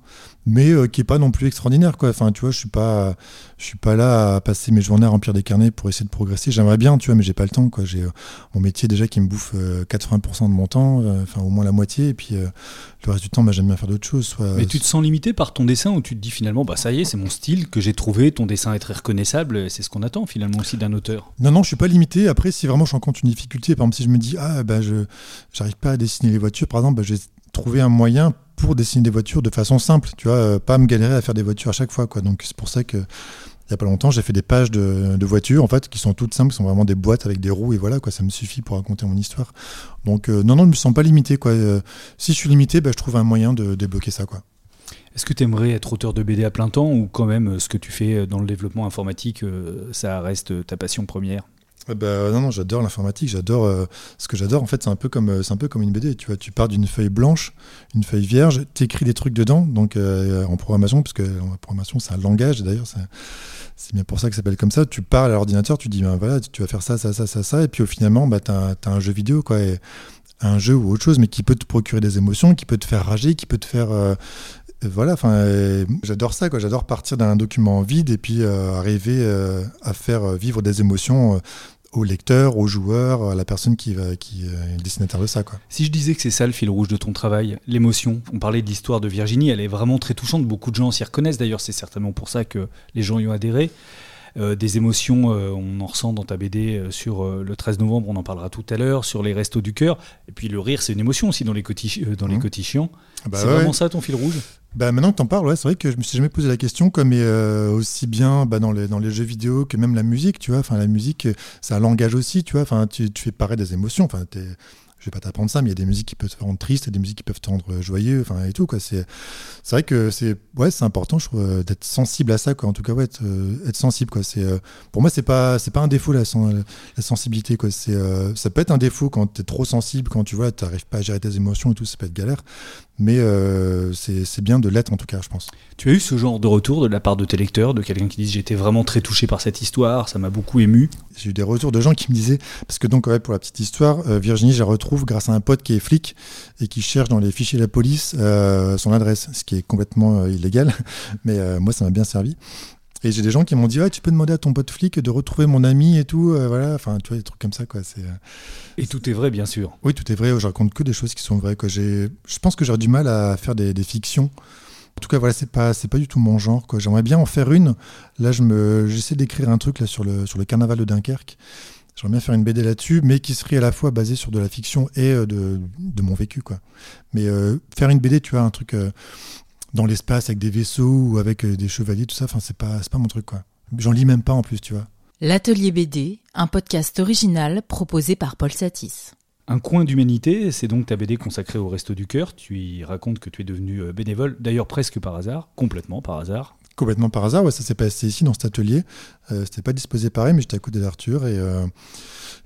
mais euh, qui est pas non plus extraordinaire, quoi. Enfin, tu vois, je suis pas, je suis pas là à passer mes journées à remplir des carnets pour essayer de progresser. J'aimerais bien, tu vois, mais j'ai pas le temps, quoi. J'ai mon métier déjà qui me bouffe 80% de mon temps, enfin au moins la moitié, et puis le reste du temps, bah, j'aime bien faire d'autres choses. Soit... Mais tu te sens limité par ton dessin ou tu te dis finalement, bah ça y est, c'est mon style que j'ai trouvé, ton dessin est très reconnaissable, c'est ce qu'on attend finalement aussi d'un auteur? Non, non, je suis pas limité. Après, si vraiment je rencontre une difficulté, par exemple, si je me dis, ah, bah, je j'arrive pas à dessiner les voitures, par exemple, bah, j'ai trouvé un moyen pour dessiner des voitures de façon simple, tu vois, euh, pas me galérer à faire des voitures à chaque fois, quoi. Donc, c'est pour ça que il n'y a pas longtemps, j'ai fait des pages de, voitures, en fait, qui sont toutes simples, qui sont vraiment des boîtes avec des roues, et voilà, quoi, ça me suffit pour raconter mon histoire. Donc, euh, non, non, je ne me sens pas limité, quoi. Euh, si je suis limité, bah, je trouve un moyen de débloquer ça, quoi. Est-ce que tu aimerais être auteur de BD à plein temps, ou quand même, ce que tu fais dans le développement informatique, ça reste ta passion première? Bah, non, non, j'adore l'informatique, j'adore. Euh, ce que j'adore, en fait, c'est un peu comme euh, c'est un peu comme une BD. Tu vois, tu pars d'une feuille blanche, une feuille vierge, tu écris des trucs dedans. Donc euh, en programmation, parce que en programmation, c'est un langage. D'ailleurs, c'est bien pour ça que ça s'appelle comme ça. Tu parles à l'ordinateur, tu dis, ben, voilà, tu vas faire ça, ça, ça, ça, ça, et puis au finalement, bah, tu as, un jeu vidéo, quoi. Un jeu ou autre chose, mais qui peut te procurer des émotions, qui peut te faire rager, qui peut te faire voilà, enfin, j'adore ça, quoi. J'adore partir d'un document vide et puis arriver à faire vivre des émotions au lecteur, au joueur, à la personne qui, va, qui est le dessinateur de ça. Quoi. Si je disais que c'est ça le fil rouge de ton travail, l'émotion, on parlait de l'histoire de Virginie, elle est vraiment très touchante, beaucoup de gens s'y reconnaissent d'ailleurs, c'est certainement pour ça que les gens y ont adhéré. Euh, des émotions, euh, on en ressent dans ta BD euh, sur le 13 novembre, on en parlera tout à l'heure, sur les restos du cœur. Et puis le rire, c'est une émotion aussi dans les, dans les cotichions. Mmh. Ah bah c'est vraiment ça ton fil rouge? Bah maintenant que t'en parles, ouais, c'est vrai que je me suis jamais posé la question, comme aussi bien bah, dans, les, dans les jeux vidéo que même la musique, tu vois. Enfin, la musique, c'est un langage aussi, tu vois. Enfin, tu, tu fais paraître des émotions. Enfin, je vais pas t'apprendre ça, mais il y a des musiques qui peuvent te rendre triste, et des musiques qui peuvent te rendre joyeux, enfin et tout quoi. C'est vrai que c'est important, je trouve, euh, d'être sensible à ça quoi. En tout cas ouais, être, euh, sensible quoi. C'est euh, pour moi c'est pas c'est pas un défaut la, la sensibilité quoi. C'est ça peut être un défaut quand tu es trop sensible, quand tu vois t'arrives pas à gérer tes émotions et tout, ça peut être galère mais euh, c'est bien de l'être en tout cas, je pense. Tu as eu ce genre de retour de la part de tes lecteurs, de quelqu'un qui dit j'étais vraiment très touché par cette histoire, ça m'a beaucoup ému? J'ai eu des retours de gens qui me disaient, parce que donc pour la petite histoire, euh, Virginie, je la retrouve grâce à un pote qui est flic et qui cherche dans les fichiers de la police euh, son adresse, ce qui est complètement illégal, (laughs) mais moi ça m'a bien servi. Et j'ai des gens qui m'ont dit, ouais, tu peux demander à ton pote flic de retrouver mon ami et tout, euh, voilà, enfin, tu vois, des trucs comme ça, quoi. C'est, euh, Et tout est vrai, bien sûr. Oui, tout est vrai. Je raconte que des choses qui sont vraies, quoi. J'ai, je pense que j'aurais du mal à faire des, fictions. En tout cas, voilà, c'est pas, c'est pas du tout mon genre, quoi. J'aimerais bien en faire une. Là, je me, j'essaie d'écrire un truc là sur le, sur le carnaval de Dunkerque. J'aimerais bien faire une BD là-dessus, mais qui serait à la fois basée sur de la fiction et euh, de, de mon vécu, quoi. Mais faire une BD, tu vois, un truc dans l'espace avec des vaisseaux ou avec euh, des chevaliers, tout ça. Enfin, c'est pas, pas mon truc, quoi. J'en lis même pas en plus, tu vois. L'Atelier BD, un podcast original proposé par Paul Satis. Un coin d'humanité, c'est donc ta BD consacrée au Resto du Cœur. Tu y racontes que tu es devenu euh, bénévole, d'ailleurs presque par hasard, complètement par hasard. Complètement par hasard, ouais, ça s'est passé ici dans cet atelier. Euh, C'était pas disposé pareil, mais j'étais à côté d'Arthur et euh,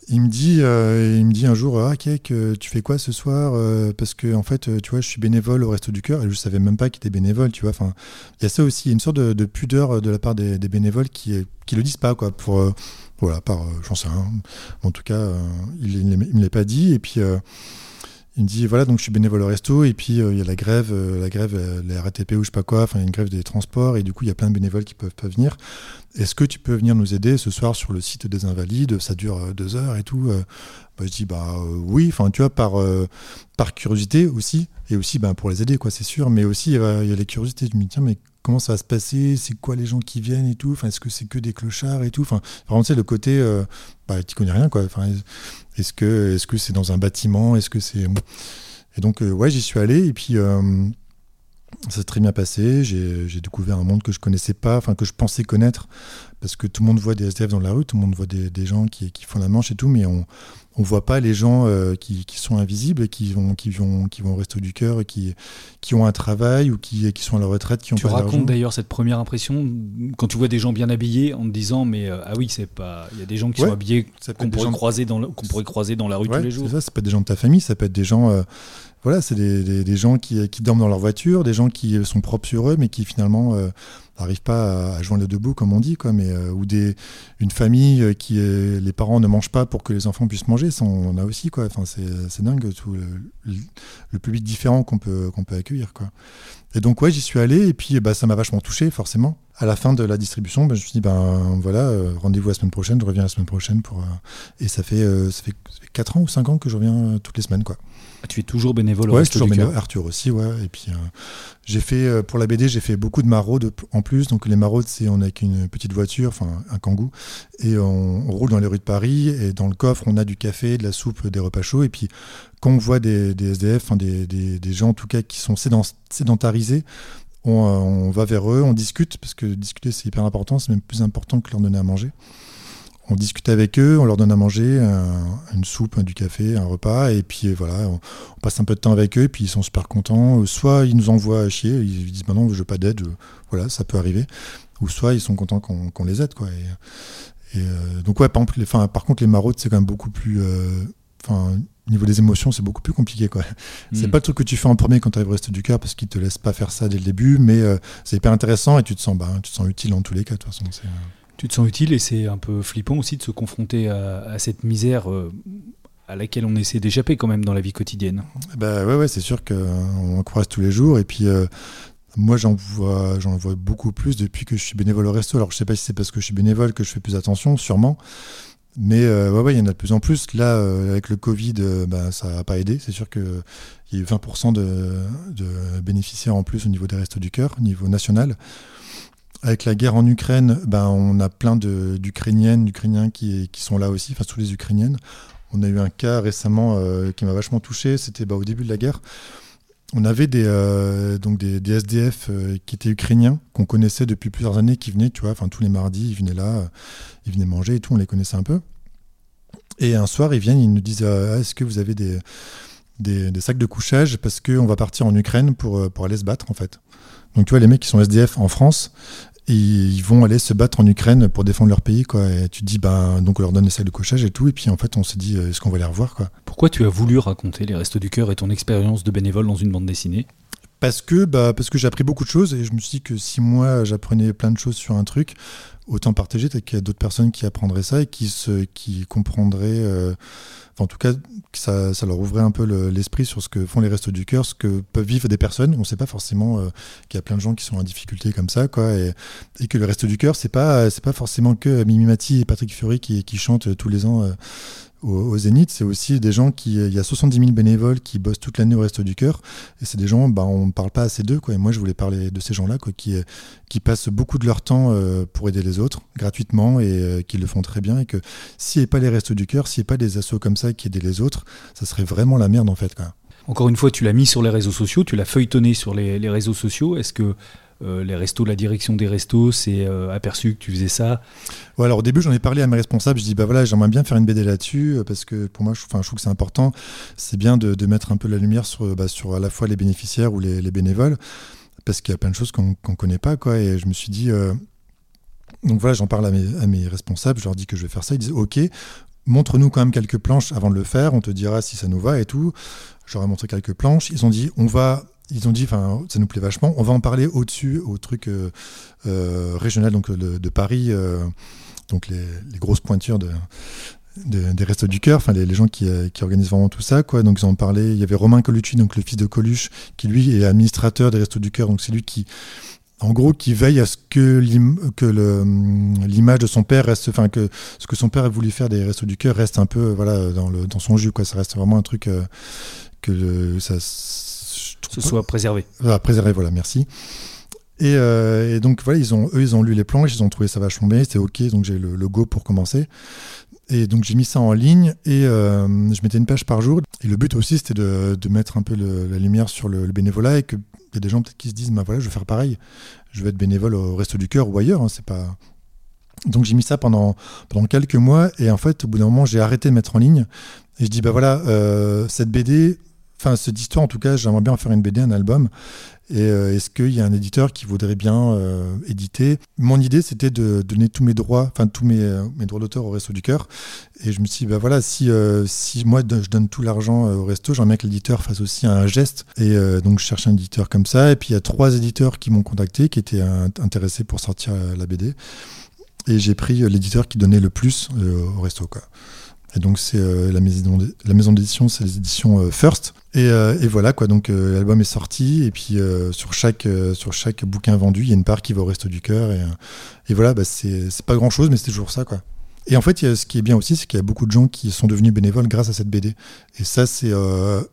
il me dit, euh, il me dit un jour, ah Kek, tu fais quoi ce soir Parce que en fait, tu vois, je suis bénévole au Resto du Cœur et je savais même pas qu'il était bénévole, tu vois. Enfin, il y a ça aussi, une sorte de, pudeur de la part des, bénévoles qui qui le disent pas, quoi. Pour voilà, par, j'en sais rien. En tout cas, il, ne me l'a pas dit et puis. Il me dit voilà donc je suis bénévole au resto et puis il y a la grève, la grève, la RATP ou je sais pas quoi, enfin une grève des transports et du coup il y a plein de bénévoles qui peuvent pas venir. Est-ce que tu peux venir nous aider ce soir sur le site des Invalides? Ça dure euh, deux heures et tout. Euh. Bah, je dis bah euh, oui, enfin tu vois par par curiosité aussi et aussi ben pour les aider quoi, c'est sûr. Mais aussi il y a les curiosités. Je me dis tiens mais comment ça va se passer C'est quoi les gens qui viennent et tout est-ce que c'est que des clochards et tout Enfin vraiment c'est le côté bah tu connais rien quoi. Est-ce que c'est dans un bâtiment Est-ce que c'est et donc ouais j'y suis allé et puis Ça s'est très bien passé. J'ai découvert un monde que je connaissais pas, enfin que je pensais connaître, parce que tout le monde voit des SDF dans la rue, tout le monde voit des, des gens qui, qui, font la manche et tout, mais on, on voit pas les gens euh, qui, qui, sont invisibles, qui vont, qui vont, qui vont au resto du cœur, qui, qui ont un travail ou qui, qui sont à la retraite, qui ont tu pas racontes d'ailleurs cette première impression quand tu vois des gens bien habillés en te disant mais euh, ah oui c'est pas il y a des gens qui Ouais, sont habillés qu'on pourrait gens- croiser dans le- qu'on pourrait croiser dans la rue Ouais, tous les c'est jours. ça, ça être des gens de ta famille, ça peut être des gens, euh, voilà, c'est des, des, gens qui, qui dorment dans leur voiture, des gens qui sont propres sur eux, mais qui finalement euh, n'arrivent pas à, joindre les deux bouts, comme on dit, quoi. Mais euh, ou des, une famille euh, qui, euh, les parents ne mangent pas pour que les enfants puissent manger, ça on a aussi, quoi. Enfin, c'est, dingue tout le, le- le public différent qu'on peut, qu'on peut accueillir, quoi. Et donc ouais, j'y suis allé et puis bah, ça m'a vachement touché, forcément. À la fin de la distribution, bah, je me suis dit ben voilà, euh, rendez-vous la semaine prochaine, je reviens la semaine prochaine pour. euh, et ça fait, euh, ça fait ça fait 4 ans ou 5 ans que je reviens toutes les semaines, quoi. Ah, Tu es toujours bénévole au Ouais, toujours bénévole. Arthur aussi, ouais. Et puis, euh, j'ai fait, euh, pour la BD, j'ai fait beaucoup de maraudes en plus. Donc, les maraudes, c'est on a qu'une petite voiture, enfin, un kangou, et on, on roule dans les rues de Paris. Et dans le coffre, on a du café, de la soupe, des repas chauds. Et puis, quand on voit des, des SDF, des, des, des gens, en tout cas, qui sont sédent- sédentarisés, on, euh, on va vers eux, on discute, parce que discuter, c'est hyper important. C'est même plus important que leur donner à manger. On discute avec eux, on leur donne à manger, un- une soupe, du café, un repas, et puis euh, voilà, on, passe un peu de temps avec eux, et puis ils sont super contents. Euh, Soit ils nous envoient chier, ils disent bah non, je veux pas d'aide, euh, voilà, ça peut arriver. Ou soit ils sont contents qu'on les aide, quoi. Euh, donc ouais, par, les, par contre, les maraudes, c'est quand même beaucoup plus, euh, enfin, au niveau des émotions, c'est beaucoup plus compliqué, quoi. C'est Mm. pas le truc que tu fais en premier quand tu arrives au Resto du Cœur, parce qu'ils te laissent pas faire ça dès le début, mais euh, c'est hyper intéressant et tu te sens, bah, tu te sens utile en tous les cas, de toute façon. c'est, euh, Tu te sens utile et c'est un peu flippant aussi de se confronter à, à cette misère euh, à laquelle on essaie d'échapper quand même dans la vie quotidienne. Bah ouais, ouais, c'est sûr qu'on en croise tous les jours. Et puis, moi, j'en vois, j'en vois beaucoup plus depuis que je suis bénévole au resto. Alors, je sais pas si c'est parce que je suis bénévole que je fais plus attention, sûrement. Mais euh, ouais, il y en a de plus en plus. Là, euh, avec le Covid, euh, bah, ça n'a pas aidé. C'est sûr qu'il y a eu 20% de, bénéficiaires en plus au niveau des restos du cœur, au niveau national. Avec la guerre en Ukraine, ben, on a plein d'Ukrainiennes, d'Ukrainiens qui, sont là aussi, enfin, tous les Ukrainiennes. On a eu un cas récemment qui m'a vachement touché, c'était bah, au début de la guerre. On avait des, euh, donc des, SDF euh, qui étaient ukrainiens, qu'on connaissait depuis plusieurs années, qui venaient, tu vois, enfin tous les mardis, ils venaient là, euh, ils venaient manger et tout, on les connaissait un peu. Et un soir, ils viennent, ils nous disent Est-ce que vous avez des, sacs de couchage Parce qu'on va partir en Ukraine pour aller se battre, en fait. Donc, tu vois, les mecs qui sont SDF en France, et ils vont aller se battre en Ukraine pour défendre leur pays, quoi. Et tu te dis, ben, donc on leur donne des sacs de couchage et tout, et puis en fait, on s'est dit, euh, est-ce qu'on va les revoir, quoi? Pourquoi tu as voulu raconter les Restos du Cœur et ton expérience de bénévole dans une bande dessinée? Parce que, bah, parce que j'ai appris beaucoup de choses et je me suis dit que si moi j'apprenais plein de choses sur un truc, autant partager, peut-être qu'il y a d'autres personnes qui apprendraient ça et qui, se, qui comprendraient, euh, en tout cas, que ça, leur ouvrait un peu le- l'esprit sur ce que font les Restos du Cœur, ce que peuvent vivre des personnes. On ne sait pas forcément euh, qu'il y a plein de gens qui sont en difficulté comme ça, quoi, et, que le Resto du Cœur, c'est pas, c'est pas forcément que Mimi Mati et Patrick Fiori qui, qui chantent tous les ans. Au, Zénith, c'est aussi des gens qui. Il y a 70 000 bénévoles qui bossent toute l'année au Resto du Cœur. Et c'est des gens, bah, on ne parle pas assez d'eux. Quoi. Et moi, je voulais parler de ces gens-là quoi, qui, qui passent beaucoup de leur temps euh, pour aider les autres, gratuitement, et euh, qui le font très bien. Et que s'il n'y avait pas les Restos du Cœur, s'il n'y avait pas des assos comme ça qui aidaient les autres, ça serait vraiment la merde, en fait. Quoi. Encore une fois, tu l'as mis sur les réseaux sociaux, tu l'as feuilletonné sur les, les réseaux sociaux. Est-ce que euh, les restos, la direction des restos s'est euh, aperçu que tu faisais ça Ouais, alors au début, j'en ai parlé à mes responsables. Je dis, bah voilà, j'aimerais bien faire une BD là-dessus, euh, parce que pour moi, je, trouve que c'est important. C'est bien de, mettre un peu la lumière sur, bah, sur à la fois les bénéficiaires ou les, les bénévoles, parce qu'il y a plein de choses qu'on ne connaît pas. Quoi, et je me suis dit, donc voilà, j'en parle à mes, à mes responsables, je leur dis que je vais faire ça. Ils disent, ok, montre-nous quand même quelques planches avant de le faire, on te dira si ça nous va et tout. J'aurais montré quelques planches. Ils ont dit, on va. Ils ont dit, enfin, ça nous plaît vachement. On va en parler au-dessus, au truc euh, euh, régional, donc le- de Paris, euh, donc les, grosses pointures de, de- des Restos du Cœur, enfin les, gens qui, euh, qui organisent vraiment tout ça, quoi. Donc ils en parlé. Il y avait Romain Colucci, donc le fils de Coluche, qui lui est administrateur des Restos du Cœur, donc c'est lui qui, en gros, qui veille à ce que hum, l'image de son père reste, enfin que ce que son père a voulu faire des Restos du Cœur reste un peu, voilà, dans le dans son jus, quoi. Ça reste vraiment un truc euh, que ça. Ce soit préservé. voilà, préserver, voilà, merci. Et, euh, et donc voilà, ils ont, eux, ils ont lu les planches, ils ont trouvé ça vachement bien, c'était ok, donc j'ai le, le pour commencer. Et donc j'ai mis ça en ligne et euh, je mettais une page par jour. Et le but aussi, c'était de, de mettre un peu la lumière sur le, bénévolat et que il y a des gens peut-être qui se disent, bah voilà, je vais faire pareil, je vais être bénévole au Resto du Cœur ou ailleurs, hein, c'est pas. Donc j'ai mis ça pendant, pendant quelques mois et en fait au bout d'un moment j'ai arrêté de mettre en ligne et je dis bah voilà euh, cette BD, enfin cette histoire en tout cas j'aimerais bien en faire une BD, un album et euh, est-ce qu'il y a un éditeur qui voudrait bien euh, éditer? Mon idée, c'était de donner tous mes droits, enfin tous mes, euh, mes droits d'auteur au Resto du Cœur. Et je me suis dit, bah voilà, si, moi je donne tout l'argent au Resto, j'aimerais bien que l'éditeur fasse aussi un geste. Et donc je cherche un éditeur comme ça. Et puis il y a trois éditeurs qui m'ont contacté, qui étaient intéressés pour sortir la BD. Et j'ai pris l'éditeur qui donnait le plus au Resto. Quoi. Et donc c'est la maison d'édition, c'est les éditions First. Et, euh, et, voilà quoi. Donc l'album est sorti et puis sur chaque sur chaque bouquin vendu, il y a une part qui va au resto du cœur et, et voilà, bah, c'est pas grand chose, mais c'est toujours ça quoi. Et en fait, ce qui est bien aussi, c'est qu'il y a beaucoup de gens qui sont devenus bénévoles grâce à cette BD. Et ça, c'est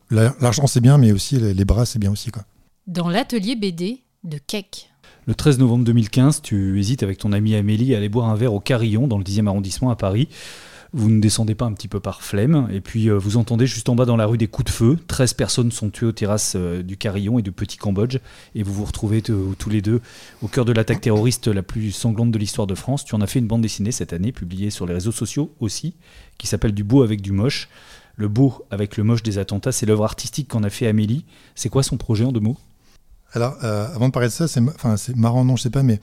l'argent, c'est bien, mais aussi les, bras, c'est bien aussi quoi. Dans l'atelier BD de Keck. Le 13 novembre 2015, tu hésites avec ton amie Amélie à aller boire un verre au Carillon, dans le 10e arrondissement à Paris vous ne descendez pas un petit peu par flemme, et puis euh, vous entendez juste en bas dans la rue des coups de feu, 13 personnes sont tuées aux terrasses euh, du Carillon et du Petit Cambodge, et vous vous retrouvez tous les deux au cœur de l'attaque terroriste la plus sanglante de l'histoire de France. Tu en as fait une bande dessinée cette année, publiée sur les réseaux sociaux aussi, qui s'appelle Du beau avec du moche. Le beau avec le moche des attentats, c'est l'œuvre artistique qu'en a fait Amélie. C'est quoi son projet en deux mots? Alors, euh, avant de parler de ça, c'est marrant, non, je sais pas, mais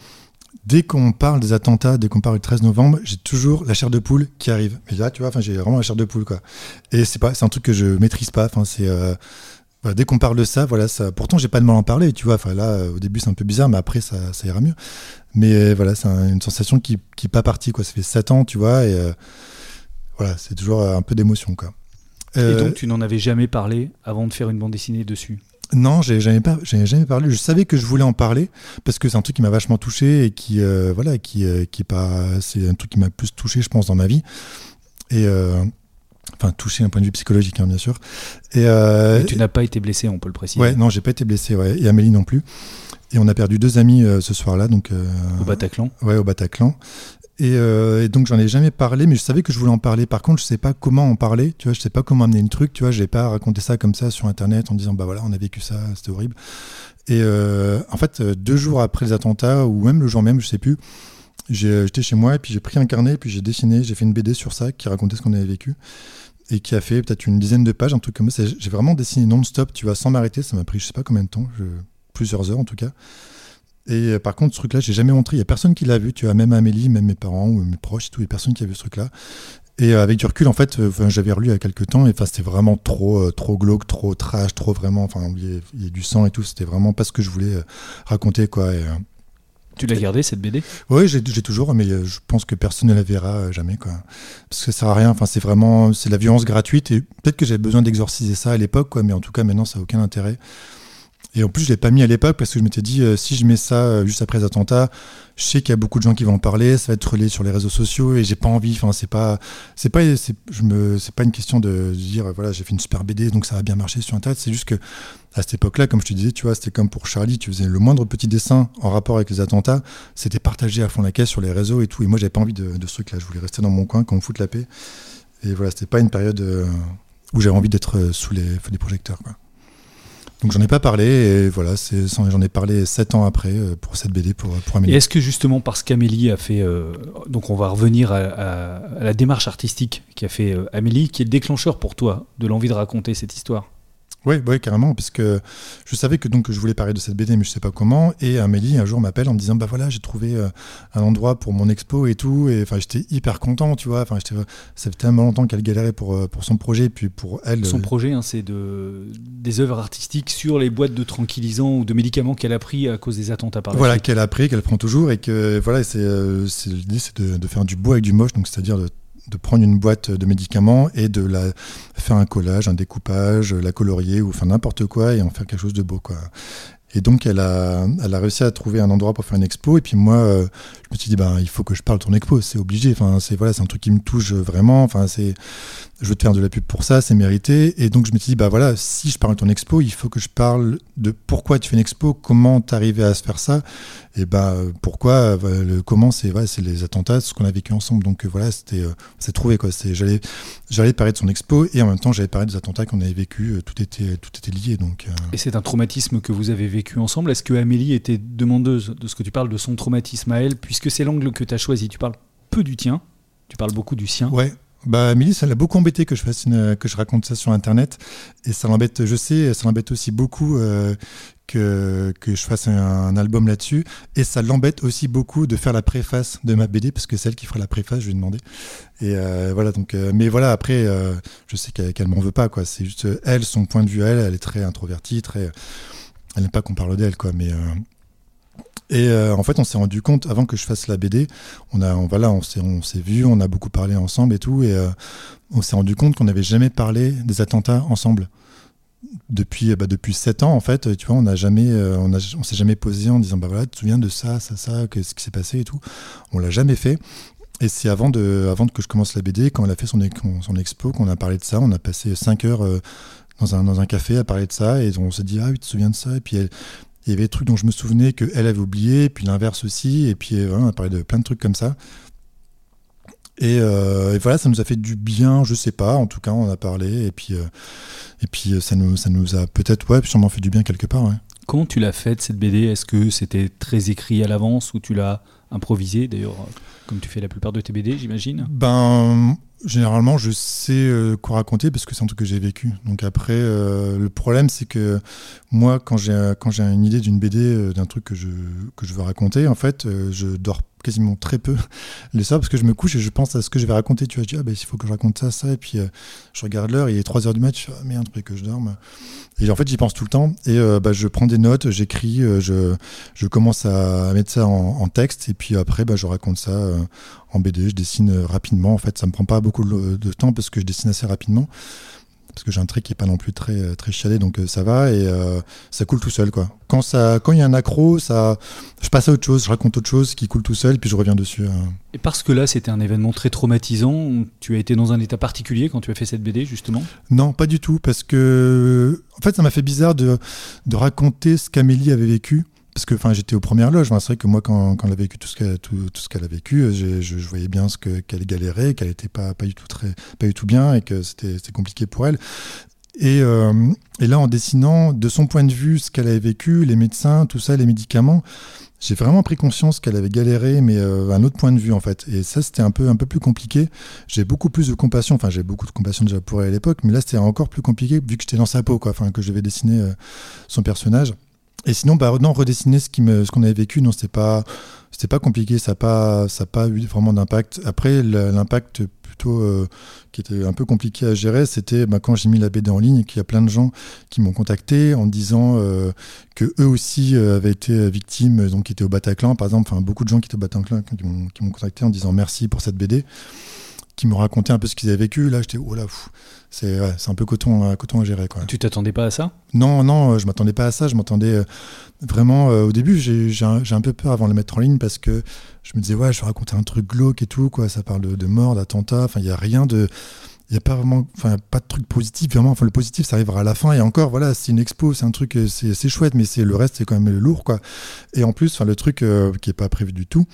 dès qu'on parle des attentats, dès qu'on parle du 13 novembre, j'ai toujours la chair de poule qui arrive. Mais là, tu vois, enfin, j'ai vraiment la chair de poule, quoi. Et c'est pas, c'est un truc que je maîtrise pas. Enfin, c'est euh, dès qu'on parle de ça, voilà, ça. Pourtant, j'ai pas de mal à en parler, tu vois. Enfin, là, au début, c'est un peu bizarre, mais après, ça, ça ira mieux. Mais euh, voilà, c'est une sensation qui, qui pas partie, quoi. Ça fait 7 ans, tu vois, et euh, voilà, c'est toujours un peu d'émotion, quoi. Et donc, tu n'en avais jamais parlé avant de faire une bande dessinée dessus? Non, j'ai jamais, jamais parlé. Je savais que je voulais en parler parce que c'est un truc qui m'a vachement touché et qui, euh, voilà, qui, euh, qui est pas, c'est un truc qui m'a plus touché, je pense, dans ma vie. Et euh, enfin, touché d'un point de vue psychologique, hein, bien sûr. Et, tu n'as pas été blessé, on peut le préciser. Ouais, non, j'ai pas été blessé, ouais, et Amélie non plus. Et on a perdu deux amis ce soir-là, donc. au Bataclan. Ouais, au Bataclan. Euh, et, donc j'en ai jamais parlé, mais je savais que je voulais en parler. Par contre, je sais pas comment en parler. Tu vois, je sais pas comment amener une truc. Tu vois, j'ai pas raconté ça comme ça sur internet en disant bah voilà, on a vécu ça, c'était horrible. Et euh, en fait, deux jours après les attentats ou même le jour même, je sais plus, j'étais chez moi et puis j'ai pris un carnet, puis j'ai dessiné, j'ai fait une BD sur ça qui racontait ce qu'on avait vécu et qui a fait peut-être une dizaine de pages, un truc comme ça. J'ai vraiment dessiné non-stop, tu vois, sans m'arrêter. Ça m'a pris je sais pas combien de temps, plusieurs heures en tout cas. Et euh, par contre, ce truc-là, j'ai jamais montré. Il y a personne qui l'a vu. Tu vois, même Amélie, même mes parents ou mes proches, tout, il y a personne qui a vu ce truc-là. Et euh, avec du recul, en fait, euh, j'avais relu il y a quelques temps, et enfin, c'était vraiment trop, trop glauque, trop trash, trop vraiment. Enfin, il y, a, du sang et tout. C'était vraiment pas ce que je voulais raconter, quoi. tu l'as gardé cette BD Oui, j'ai toujours, mais je pense que personne ne la verra jamais, quoi. Parce que ça sert à rien. Enfin, c'est vraiment, c'est la violence gratuite, et peut-être que j'avais besoin d'exorciser ça à l'époque, quoi. Mais en tout cas, maintenant, ça n'a aucun intérêt. Et en plus, je l'ai pas mis à l'époque parce que je m'étais dit, euh, si je mets ça euh, juste après les attentats, je sais qu'il y a beaucoup de gens qui vont en parler, ça va être relayé sur les réseaux sociaux et j'ai pas envie. Enfin, c'est pas, c'est pas, je me, c'est pas une question de dire, voilà, j'ai fait une super BD, donc ça va bien marcher sur Internet. C'est juste que à cette époque-là, comme je te disais, tu vois, c'était comme pour Charlie, tu faisais le moindre petit dessin en rapport avec les attentats, c'était partagé à fond la caisse sur les réseaux et tout. Et moi, j'avais pas envie de, ce truc-là. Je voulais rester dans mon coin, qu'on me foute la paix. Et voilà, c'était pas une période euh, où j'avais envie d'être sous les feux des projecteurs, quoi. Donc j'en ai pas parlé et voilà, j'en ai parlé sept ans après euh, pour cette BD pour, Amélie. Et est-ce que justement parce qu'Amélie a fait, euh, donc on va revenir à, la démarche artistique qui a fait euh, Amélie, qui est le déclencheur pour toi de l'envie de raconter cette histoire? Oui, ouais, carrément, puisque je savais que donc je voulais parler de cette BD, mais je sais pas comment. Et Amélie un jour m'appelle en me disant bah voilà, j'ai trouvé euh, un endroit pour mon expo et tout. Et enfin, j'étais hyper content, tu vois. Enfin, ça fait tellement longtemps qu'elle galérait pour euh, pour son projet, puis pour elle. Son euh, projet, hein, c'est de des œuvres artistiques sur les boîtes de tranquillisants ou de médicaments qu'elle a pris à cause des attentats par Voilà, qu'elle a pris, qu'elle prend toujours, et que voilà, c'est l'idée, c'est de, de, faire du beau avec du moche, donc c'est-à-dire de de prendre une boîte de médicaments et de la faire un collage, un découpage, la colorier ou faire n'importe quoi et en faire quelque chose de beau quoi. Et donc elle a, réussi à trouver un endroit pour faire une expo et puis moi euh, je me suis dit ben il faut que je parle de ton expo, c'est obligé. Enfin c'est voilà c'est un truc qui me touche vraiment. Enfin c'est je veux te faire de la pub pour ça, c'est mérité. Et donc je me suis dit, bah voilà, si je parle de ton expo, il faut que je parle de pourquoi tu fais une expo, comment tu arrivé à se faire ça, et bah pourquoi, euh, le comment, c'est voilà, les attentats, ce qu'on a vécu ensemble. Donc euh, voilà, c'était c'est trouvé quoi. J'allais j'allais parler de son expo et en même temps j'allais parler des attentats qu'on avait vécu, tout était tout était lié. Donc et c'est un traumatisme que vous avez vécu ensemble. Est-ce que Amélie était demandeuse de ce que tu parles de son traumatisme à elle, puisque c'est l'angle que tu as choisi Tu parles peu du tien, tu parles beaucoup du sien. Ouais, bah, Amélie, ça l'a beaucoup embêté que je fasse que je raconte ça sur Internet. Et ça l'embête, je sais, ça l'embête aussi beaucoup euh, que, que je fasse un, album là-dessus. Et ça l'embête aussi beaucoup de faire la préface de ma BD, parce que c'est elle qui fera la préface, je lui ai demandé. Et euh, voilà, donc, euh, mais voilà, après, je sais qu'elle m'en veut pas. C'est juste elle, son point de vue, elle, elle est très introvertie, très. Elle n'aime pas qu'on parle d'elle, quoi. Mais et euh, en fait, on s'est rendu compte, avant que je fasse la BD, on, a, on, voilà, on s'est vu, on a beaucoup parlé ensemble et tout, et euh, on s'est rendu compte qu'on n'avait jamais parlé des attentats ensemble. Depuis, bah, depuis 7 ans, en fait, tu vois, on n'a jamais, euh, on, on s'est jamais posé en disant, bah voilà, tu te souviens de ça, ça, ça, ce qui s'est passé et tout. On l'a jamais fait. Et c'est avant, de, avant que je commence la BD, quand elle a fait son, son expo, qu'on a parlé de ça. On a passé 5 heures dans, un, dans un café à parler de ça, et on s'est dit, ah oui, tu te souviens de ça Et puis elle, il y avait des trucs dont je me souvenais qu'elle avait oublié, puis l'inverse aussi, et puis voilà, on a parlé de plein de trucs comme ça. Euh, et, voilà, ça nous a fait du bien, je sais pas, en tout cas on a parlé, et puis, euh, et puis ça, nous, ça nous a peut-être, ouais, sûrement fait du bien quelque part. Ouais. Comment tu l'as faite cette BD Est-ce que c'était très écrit à l'avance ou tu l'as improvisé d'ailleurs, comme tu fais la plupart de tes BD, j'imagine Ben, généralement, je sais euh, quoi raconter parce que c'est un truc que j'ai vécu. Donc après, euh, le problème, c'est que moi, quand j'ai quand j'ai une idée d'une BD, euh, d'un truc que je que je veux raconter, en fait, je dors quasiment très peu (laughs) les soirs parce que je me couche et je pense à ce que je vais raconter. Tu vois, je dis ah ben il faut que je raconte ça, ça, et puis je regarde l'heure, il est 3 heures du match, ah, merde, après que je dorme. Et en fait, j'y pense tout le temps et bah, je prends des notes, j'écris, je je commence à mettre ça en, texte et puis après, bah, je raconte ça en BD. Je dessine euh, rapidement. En fait, ça me prend pas beaucoup de temps parce que je dessine assez rapidement. Parce que j'ai un trait qui est pas non plus très euh, très chialé, donc euh, ça va et ça coule tout seul quoi. Quand ça, quand il y a un accro, ça, je passe à autre chose, je raconte autre chose qui coule tout seul, puis je reviens dessus. Et parce que là, c'était un événement très traumatisant, tu as été dans un état particulier quand tu as fait cette BD justement? Non, pas du tout, parce que en fait, ça m'a fait bizarre de de raconter ce qu'Amélie avait vécu parce que enfin j'étais aux premières loges c'est vrai que moi quand, elle a vécu tout ce qu'elle a vécu je, voyais bien ce que qu'elle galérait qu'elle était pas pas du tout très pas du tout bien et que c'était compliqué pour elle et, euh, et, là en dessinant de son point de vue ce qu'elle avait vécu les médecins tout ça les médicaments j'ai vraiment pris conscience qu'elle avait galéré, mais euh, un autre point de vue en fait. Et ça, c'était un peu, un peu plus compliqué. J'ai beaucoup plus de compassion, enfin j'ai beaucoup de compassion déjà pour elle à l'époque, mais là c'était encore plus compliqué vu que j'étais dans sa peau, quoi, que je devais dessiner euh, son personnage. Et sinon, bah, non, redessiner ce qu'on avait vécu, non, c'était pas, c'était pas compliqué, ça n'a pas, ça pas eu vraiment d'impact. Après, l'impact plutôt euh, qui était un peu compliqué à gérer, c'était bah, quand j'ai mis la BD en ligne qu'il y a plein de gens qui m'ont contacté en disant euh, que eux aussi euh, avaient été victimes, donc qui étaient au Bataclan, par exemple, enfin beaucoup de gens qui étaient au Bataclan qui m'ont contacté en disant merci pour cette BD qui me racontaient un peu ce qu'ils avaient vécu. Là, j'étais, oh là, c'est un peu coton, euh, coton à gérer. Quoi. Tu t'attendais pas à ça? Non, non, euh, je m'attendais pas à ça. Je m'attendais euh, vraiment. au début, j'ai un, un, peu peur avant de le mettre en ligne parce que je me disais, ouais, je vais raconter un truc glauque et tout. Quoi. Ça parle de, mort, d'attentat. Enfin, il n'y a rien de. Il n'y a pas vraiment, enfin, pas de truc positif, vraiment. Enfin, le positif, ça arrivera à la fin. Et encore, voilà, c'est une expo, c'est un truc, c'est chouette, mais c'est le reste, c'est quand même lourd, quoi. Et en plus, enfin, le truc qui est pas prévu du tout,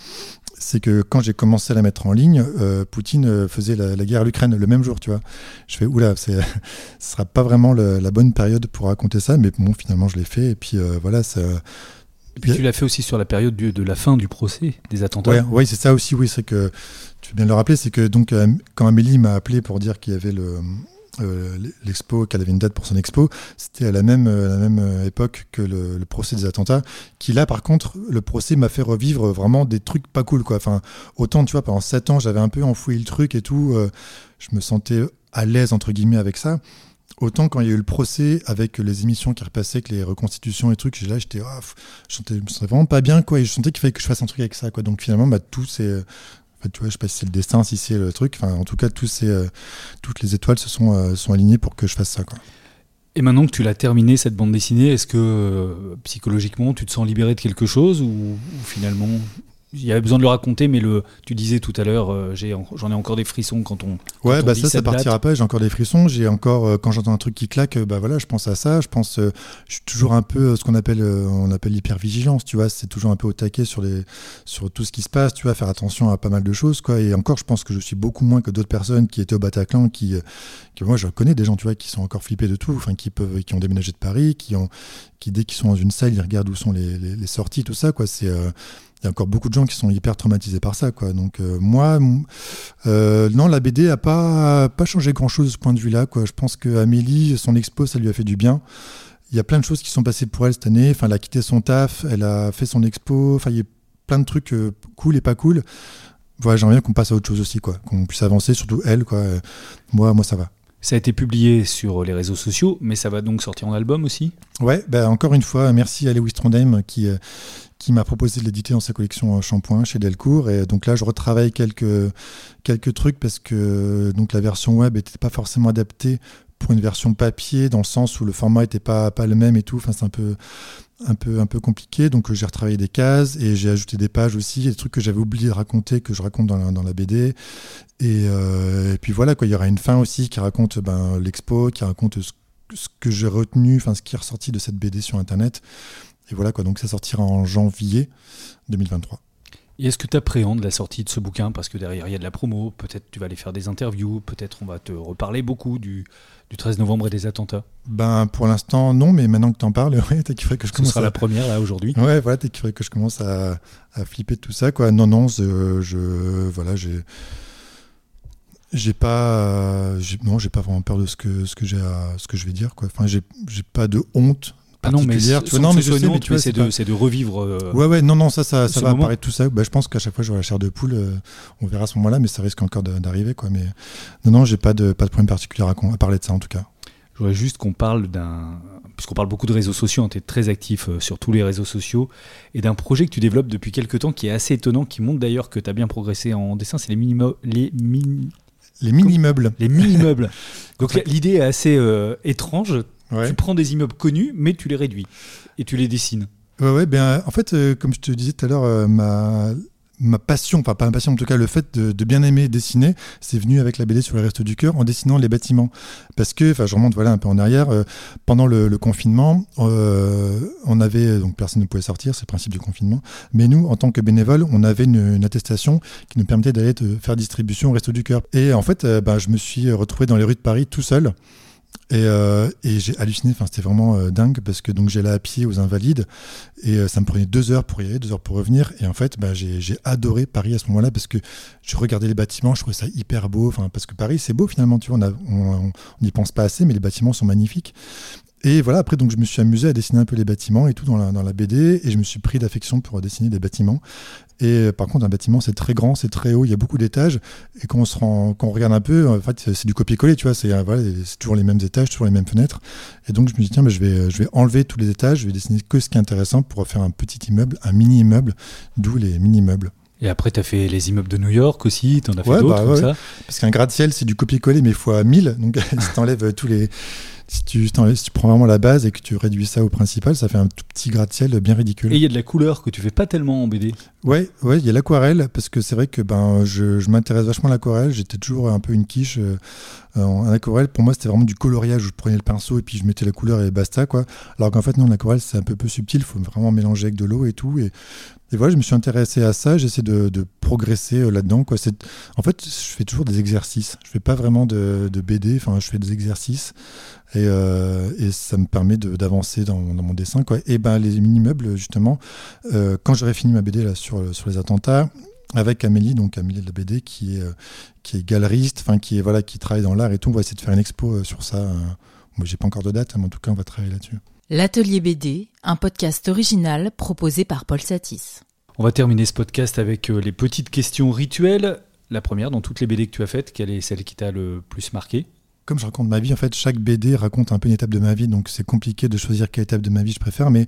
c'est que quand j'ai commencé à la mettre en ligne, euh, Poutine euh, faisait la, guerre à l'Ukraine le même jour, tu vois. Je fais, oula, (laughs) ce sera pas vraiment la bonne période pour raconter ça, mais bon, finalement, je l'ai fait, et puis euh, voilà, ça. Et puis tu l'as fait aussi sur la période de la fin du procès, des attentats. Oui, c'est ça aussi, oui, c'est que, tu veux bien le rappeler, c'est que donc, quand Amélie m'a appelé pour dire qu'il y avait euh, l'expo, qu'elle avait une date pour son expo, c'était à la même, euh, euh, époque que le, procès des attentats. Qui là, par contre, le procès m'a fait revivre vraiment des trucs pas cool, quoi. Enfin, autant, tu vois, pendant 7 ans, j'avais un peu enfoui le truc et tout, je me sentais à l'aise, entre guillemets, avec ça. Autant quand il y a eu le procès avec les émissions qui repassaient, avec les reconstitutions et trucs, là j'étais, oh, je, me sentais vraiment pas bien quoi, et je sentais qu'il fallait que je fasse un truc avec ça quoi. Donc finalement, bah, tout c'est tu vois, je sais pas si c'est le destin, si c'est le truc. Enfin, en tout cas, ces, euh, toutes les étoiles se sont, euh, sont alignées pour que je fasse ça. Quoi. Et maintenant que tu l'as terminé, cette bande dessinée, est-ce que euh, psychologiquement, tu te sens libéré de quelque chose ou, finalement il y avait besoin de le raconter, mais le, tu disais tout à l'heure, euh, j'ai j'en ai encore des frissons quand on. Ouais, on bah dit ça, ça partira date. pas. J'ai encore des frissons. J'ai encore, euh, quand j'entends un truc qui claque, euh, bah voilà, je pense à ça. Je pense, euh, je suis toujours un peu ce qu'on appelle, on appelle l'hypervigilance. Tu vois, c'est toujours un peu au taquet sur les, sur tout ce qui se passe. Tu vois, faire attention à pas mal de choses, quoi. Et encore, je pense que je suis beaucoup moins que d'autres personnes qui étaient au Bataclan, qui, que moi, je connais des gens, tu vois, qui sont encore flippés de tout, enfin, qui peuvent, qui ont déménagé de Paris, qui ont, qui dès qu'ils sont dans une salle, ils regardent où sont les, les, les sorties, tout ça, quoi. C'est il y a encore beaucoup de gens qui sont hyper traumatisés par ça, quoi. Donc euh, moi, euh, non, la BD a pas pas changé grand chose de ce point de vue-là, quoi. Je pense que Amélie, son expo, ça lui a fait du bien. Il y a plein de choses qui sont passées pour elle cette année. Enfin, elle a quitté son taf, elle a fait son expo. Enfin, il y a plein de trucs euh, cool et pas cool. Voilà, j'aimerais bien qu'on passe à autre chose aussi, quoi. Qu'on puisse avancer, surtout elle, quoi. Moi, moi, ça va. Ça a été publié sur les réseaux sociaux, mais ça va donc sortir en album aussi? Ouais, bah, encore une fois, merci à Lewis Trondheim qui, qui m'a proposé de l'éditer dans sa collection euh, Shampoing chez Delcourt. Et donc là, je retravaille quelques, quelques trucs parce que donc, la version web n'était pas forcément adaptée pour une version papier, dans le sens où le format n'était pas, pas le même et tout. Enfin, c'est un peu, un, peu, un peu compliqué. Donc euh, j'ai retravaillé des cases et j'ai ajouté des pages aussi, des trucs que j'avais oublié de raconter, que je raconte dans la, dans la BD. Et, euh, et puis voilà, quoi, il y aura une fin aussi qui raconte ben, l'expo, qui raconte ce, ce que j'ai retenu, enfin ce qui est ressorti de cette BD sur Internet. Et voilà, quoi, donc ça sortira en janvier 2023. Et est-ce que tu appréhendes la sortie de ce bouquin? Parce que derrière, il y a de la promo, peut-être tu vas aller faire des interviews, peut-être on va te reparler beaucoup du, du 13 novembre et des attentats. Ben, pour l'instant, non, mais maintenant que tu en parles, (laughs) ouais, t'as qu'il faudrait que je Ce commence sera à... la première là aujourd'hui. Ouais, voilà, t'as qu'il faudrait que je commence à, à flipper de tout ça, quoi. Non, non, je, je voilà, j'ai, j'ai pas, j'ai- non, j'ai pas vraiment peur de ce que ce que j'ai à, ce que je vais dire, quoi. Enfin, j'ai pas de honte Ah non, mais particulière. sans tu vois, non, mais je c'est de, revivre. euh, Ouais, ouais, non, non, ça, ça, ça va moment. apparaître tout ça. Bah, je pense qu'à chaque fois, j'aurai la chair de poule. euh, on verra à ce moment-là, mais ça risque encore d'arriver, quoi. Mais non, non, j'ai pas de, pas de problème particulier à, à parler de ça, en tout cas. Je voudrais juste qu'on parle d'un. Puisqu'on parle beaucoup de réseaux sociaux, tu es très actif euh, sur tous les réseaux sociaux, et d'un projet que tu développes depuis quelques temps qui est assez étonnant, qui montre d'ailleurs que tu as bien progressé en dessin, c'est les. Les mini- Les mini-meubles. les mini-meubles. (laughs) Donc l'idée est assez euh, étrange. Ouais. Tu prends des immeubles connus, mais tu les réduis et tu les dessines. Ouais, ouais, ben, en fait, euh, comme je te disais tout à l'heure, euh, ma, ma passion, enfin pas ma passion, en tout cas le fait de, de bien aimer dessiner, c'est venu avec la BD sur les Restos du Cœur en dessinant les bâtiments. Parce que, enfin je remonte voilà un peu en arrière, euh, pendant le, le confinement, euh, on avait, donc personne ne pouvait sortir, c'est le principe du confinement, mais nous, en tant que bénévoles, on avait une, une attestation qui nous permettait d'aller faire distribution au Resto du Cœur. Et en fait, euh, ben, je me suis retrouvé dans les rues de Paris tout seul. Et, euh, et j'ai halluciné, enfin, c'était vraiment euh, dingue parce que donc j'allais à pied aux Invalides et euh, ça me prenait deux heures pour y aller, deux heures pour revenir. Et en fait, bah, j'ai adoré Paris à ce moment-là parce que je regardais les bâtiments, je trouvais ça hyper beau. Parce que Paris, c'est beau finalement, tu vois, on n'y pense pas assez, mais les bâtiments sont magnifiques. Et voilà, après, donc je me suis amusé à dessiner un peu les bâtiments et tout dans la, dans la BD et je me suis pris d'affection pour dessiner des bâtiments. Et euh, par contre, un bâtiment, c'est très grand, c'est très haut, il y a beaucoup d'étages. Et quand on, se rend, quand on regarde un peu, en fait, c'est du copier-coller, tu vois, c'est euh, voilà, toujours les mêmes étages, toujours les mêmes fenêtres. Et donc, je me dis, tiens, bah, je, vais, euh, je vais enlever tous les étages, je vais dessiner que ce qui est intéressant pour faire un petit immeuble, un mini-immeuble, d'où les mini-immeubles. Et après, tu as fait les immeubles de New York aussi, tu en as fait Ouais, d'autres bah, ouais, ça. Parce qu'un gratte-ciel, c'est du copier-coller, mais fois 1000. Donc, (laughs) si tu enlèves tous les. Si tu, t'enlèves- si tu prends vraiment la base et que tu réduis ça au principal, ça fait un tout petit gratte-ciel bien ridicule. Et il y a de la couleur que tu fais pas tellement en BD. Ouais, ouais, il y a l'aquarelle parce que c'est vrai que ben je, je m'intéresse vachement à l'aquarelle. J'étais toujours un peu une quiche euh, en aquarelle. Pour moi, c'était vraiment du coloriage où je prenais le pinceau et puis je mettais la couleur et basta quoi. Alors qu'en fait non, l'aquarelle c'est un peu plus subtil. Il faut vraiment mélanger avec de l'eau et tout. Et, et voilà, je me suis intéressé à ça. J'essaie de, de progresser euh, là-dedans quoi. C'est en fait, je fais toujours des exercices. Je fais pas vraiment de, de BD. Enfin, je fais des exercices et, euh, et ça me permet de- d'avancer dans, dans mon dessin quoi. Et ben les mini meubles justement. Euh, quand j'aurai fini ma BD là, sur, sur les attentats, avec Amélie, donc Amélie de la BD, qui est, euh, qui est galeriste, enfin qui, est, voilà, qui travaille dans l'art et tout, on va essayer de faire une expo sur ça. Moi, j'ai pas encore de date, mais en tout cas, on va travailler là-dessus. L'Atelier BD, un podcast original proposé par Paul Satis. On va terminer ce podcast avec les petites questions rituelles. La première, dans toutes les BD que tu as faites, quelle est celle qui t'a le plus marqué? Comme je raconte ma vie, en fait, chaque BD raconte un peu une étape de ma vie, donc c'est compliqué de choisir quelle étape de ma vie je préfère, mais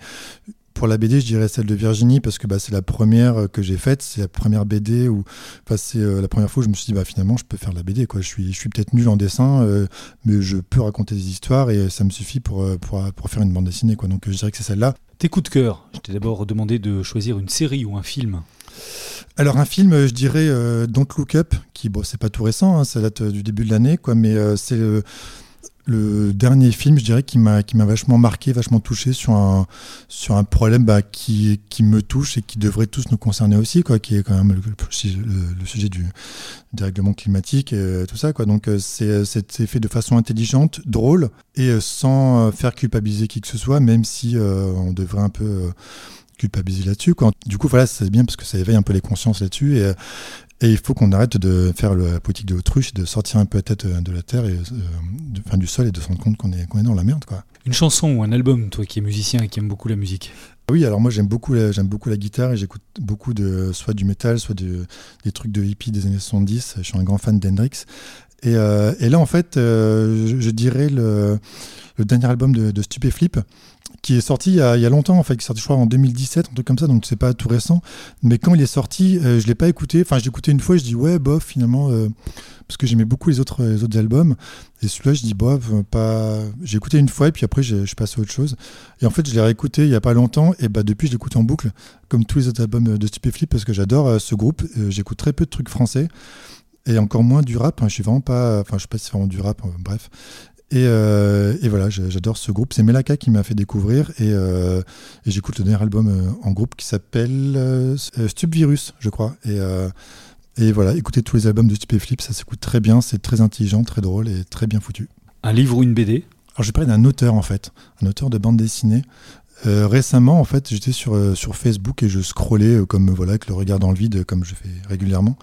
pour la BD, je dirais celle de Virginie parce que bah, c'est la première euh, que j'ai faite, c'est la première BD où, enfin, c'est euh, la première fois où je me suis dit bah finalement je peux faire la BD. Je suis, je suis peut-être nul en dessin, euh, mais je peux raconter des histoires et ça me suffit pour pour, pour faire une bande dessinée. Donc je dirais que c'est celle-là. Tes coups de cœur Je t'ai d'abord demandé de choisir une série ou un film. Alors un film, je dirais Don't Look Up, qui bon c'est pas tout récent, hein, ça date du début de l'année, quoi, mais c'est le dernier film, je dirais, qui m'a qui m'a vachement marqué, vachement touché sur un sur un problème bah, qui qui me touche et qui devrait tous nous concerner aussi, quoi, qui est quand même le, sujet du dérèglement climatique et tout ça, quoi. Donc euh, c'est fait de façon intelligente, drôle et euh, sans faire culpabiliser qui que ce soit, même si euh, on devrait un peu culpabiliser là-dessus. Du coup, voilà, c'est bien parce que ça éveille un peu les consciences là-dessus. Et, et il faut qu'on arrête de faire la politique de l'autruche, de sortir un peu la tête euh, de la terre, et, euh, du sol et de se rendre compte qu'on est, qu'on est dans la merde. Quoi. Une chanson ou un album, toi qui es musicien et qui aime beaucoup la musique? Oui, alors moi j'aime beaucoup, j'aime beaucoup la guitare et j'écoute beaucoup de soit du métal, soit des trucs de hippie des années 70. Je suis un grand fan d'Hendrix. Et, euh, et là, en fait, je, dirais le, le dernier album de, de Stupéflip qui est sorti il y, a, longtemps, en fait, qui est sorti, je crois, en 2017, un truc comme ça, donc c'est pas tout récent. Mais quand il est sorti, euh, je l'ai pas écouté. Enfin, j'ai écouté une fois, je dis ouais, bof, finalement, euh, parce que j'aimais beaucoup les autres, les autres albums. Et celui-là, je dis bof, pas. J'ai écouté une fois et puis après, je suis passé à autre chose. Et en fait, je l'ai réécouté il y a pas longtemps et bah depuis, je l'écoute en boucle, comme tous les autres albums de Stupéflip, parce que j'adore euh, ce groupe. J'écoute très peu de trucs français et encore moins du rap. Hein. Je suis vraiment pas, enfin, je sais pas si c'est vraiment du rap, bref. Euh, et, voilà, j'adore ce groupe. C'est Melaka qui m'a fait découvrir et, euh, j'écoute le dernier album euh, en groupe qui s'appelle Stupvirus, je crois. Et, et voilà, écoutez tous les albums de Stupéflip, ça s'écoute très bien, c'est très intelligent, très drôle et très bien foutu. Un livre ou une BD Alors je vais parler d'un auteur en fait, un auteur de bande dessinée. récemment, en fait, j'étais sur, sur Facebook et je scrollais comme voilà avec le regard dans le vide, comme je fais régulièrement.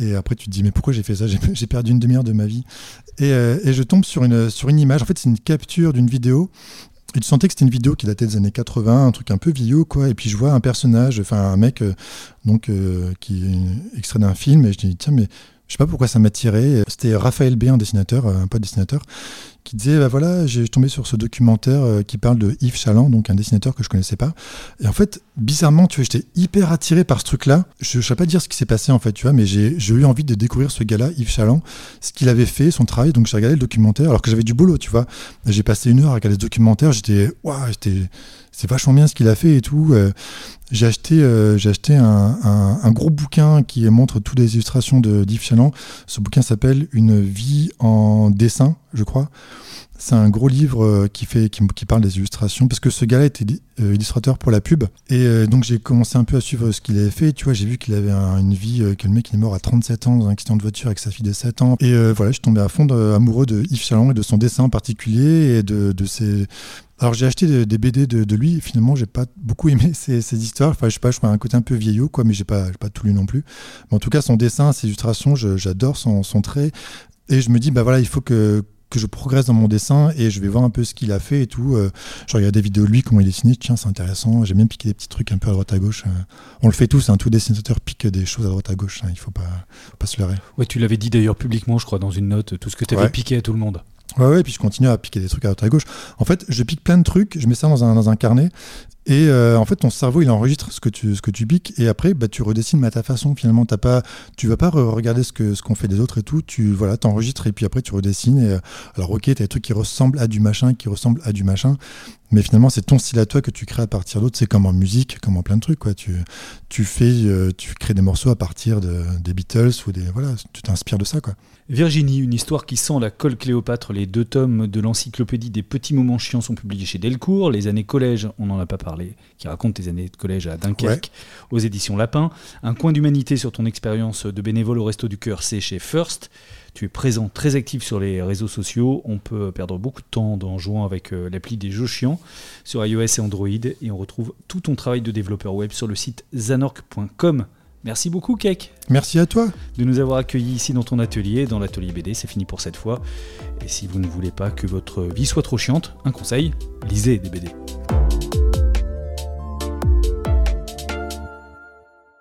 Et après, tu te dis, mais pourquoi j'ai fait ça? (laughs) J'ai perdu une demi-heure de ma vie. Euh, et, je tombe sur une, sur une image. En fait, c'est une capture d'une vidéo. Et tu sentais que c'était une vidéo qui datait des années 80, un truc un peu vieux, quoi. Et puis je vois un personnage, enfin un mec, euh, donc euh, qui est extrait d'un film. Et je dis, tiens, mais je sais pas pourquoi ça m'a tiré. C'était Raphaël B, un dessinateur, un pote dessinateur, qui disait bah voilà, j'ai tombé sur ce documentaire euh, qui parle de Yves Chaland, donc un dessinateur que je connaissais pas. Et en fait, bizarrement, tu vois, j'étais hyper attiré par ce truc-là. Je ne sais pas dire ce qui s'est passé en fait, tu vois, mais j'ai eu envie de découvrir ce gars-là, Yves Chaland, ce qu'il avait fait, son travail. Donc j'ai regardé le documentaire, alors que j'avais du boulot, tu vois. J'ai passé une heure à regarder ce documentaire. J'étais, waouh, j'étais c'est vachement bien ce qu'il a fait et tout. J'ai acheté, euh, acheté un, un, gros bouquin qui montre toutes les illustrations de Yves Chaland. Ce bouquin s'appelle Une vie en dessin, je crois. C'est un gros livre euh, qui, fait, qui, parle des illustrations, parce que ce gars-là était euh, illustrateur pour la pub. Et euh, donc j'ai commencé un peu à suivre ce qu'il avait fait. Tu vois, j'ai vu qu'il avait une vie, que le mec il est mort à 37 ans dans un accident de voiture avec sa fille de 7 ans. Et voilà, je suis tombé à fond amoureux de Yves Chaland et de son dessin en particulier et de, de ses... Alors j'ai acheté des, BD de, lui et finalement j'ai pas beaucoup aimé (laughs) ces, histoires. Enfin je sais pas, je crois un côté un peu vieillot quoi, mais j'ai pas, pas tout lu non plus. Mais en tout cas son dessin, ses illustrations, j'adore son, son trait. Et je me dis bah voilà, il faut que que je progresse dans mon dessin et je vais voir un peu ce qu'il a fait et tout. Euh, je regarde des vidéos de lui, comment il dessine, tiens, c'est intéressant. J'ai même piqué des petits trucs un peu à droite à gauche. Euh. on le fait tous, un hein, tout dessinateur pique des choses à droite à gauche. Hein, il faut pas, faut pas se leurrer. Ouais, tu l'avais dit d'ailleurs publiquement, je crois, dans une note, tout ce que tu avais piqué à tout le monde. Ouais, ouais, et puis je continue à piquer des trucs à droite à gauche. En fait, je pique plein de trucs, je mets ça dans un, dans un carnet et euh, en fait, ton cerveau, il enregistre ce que tu, ce que tu piques, et après, bah, tu redessines à ta façon. Finalement, t'as pas, tu vas pas regarder ce que ce qu'on fait des autres et tout. Tu voilà, t'enregistres et puis après, tu redessines. Et, euh, alors, ok, t'as des trucs qui ressemblent à du machin, qui ressemblent à du machin, mais finalement, c'est ton style à toi que tu crées à partir d'autres. C'est comme en musique, comme en plein de trucs, quoi. Tu, tu fais, euh, tu crées des morceaux à partir de, des Beatles ou des voilà, tu t'inspires de ça, quoi. Virginie, une histoire qui sent la colle Cléopâtre. Les deux tomes de l'encyclopédie des petits moments chiants sont publiés chez Delcourt. Les années collège, on n'en a pas parlé, qui raconte tes années de collège à Dunkerque, aux éditions Lapin. Un coin d'humanité sur ton expérience de bénévole au Resto du Cœur, c'est chez First. Tu es présent, très actif sur les réseaux sociaux. On peut perdre beaucoup de temps en jouant avec euh, l'appli des jeux chiants sur iOS et Android. Et on retrouve tout ton travail de développeur web sur le site zanork.com. Merci beaucoup, Kek. Merci à toi. De nous avoir accueillis ici dans ton atelier, dans l'atelier BD. C'est fini pour cette fois. Et si vous ne voulez pas que votre vie soit trop chiante, un conseil lisez des BD.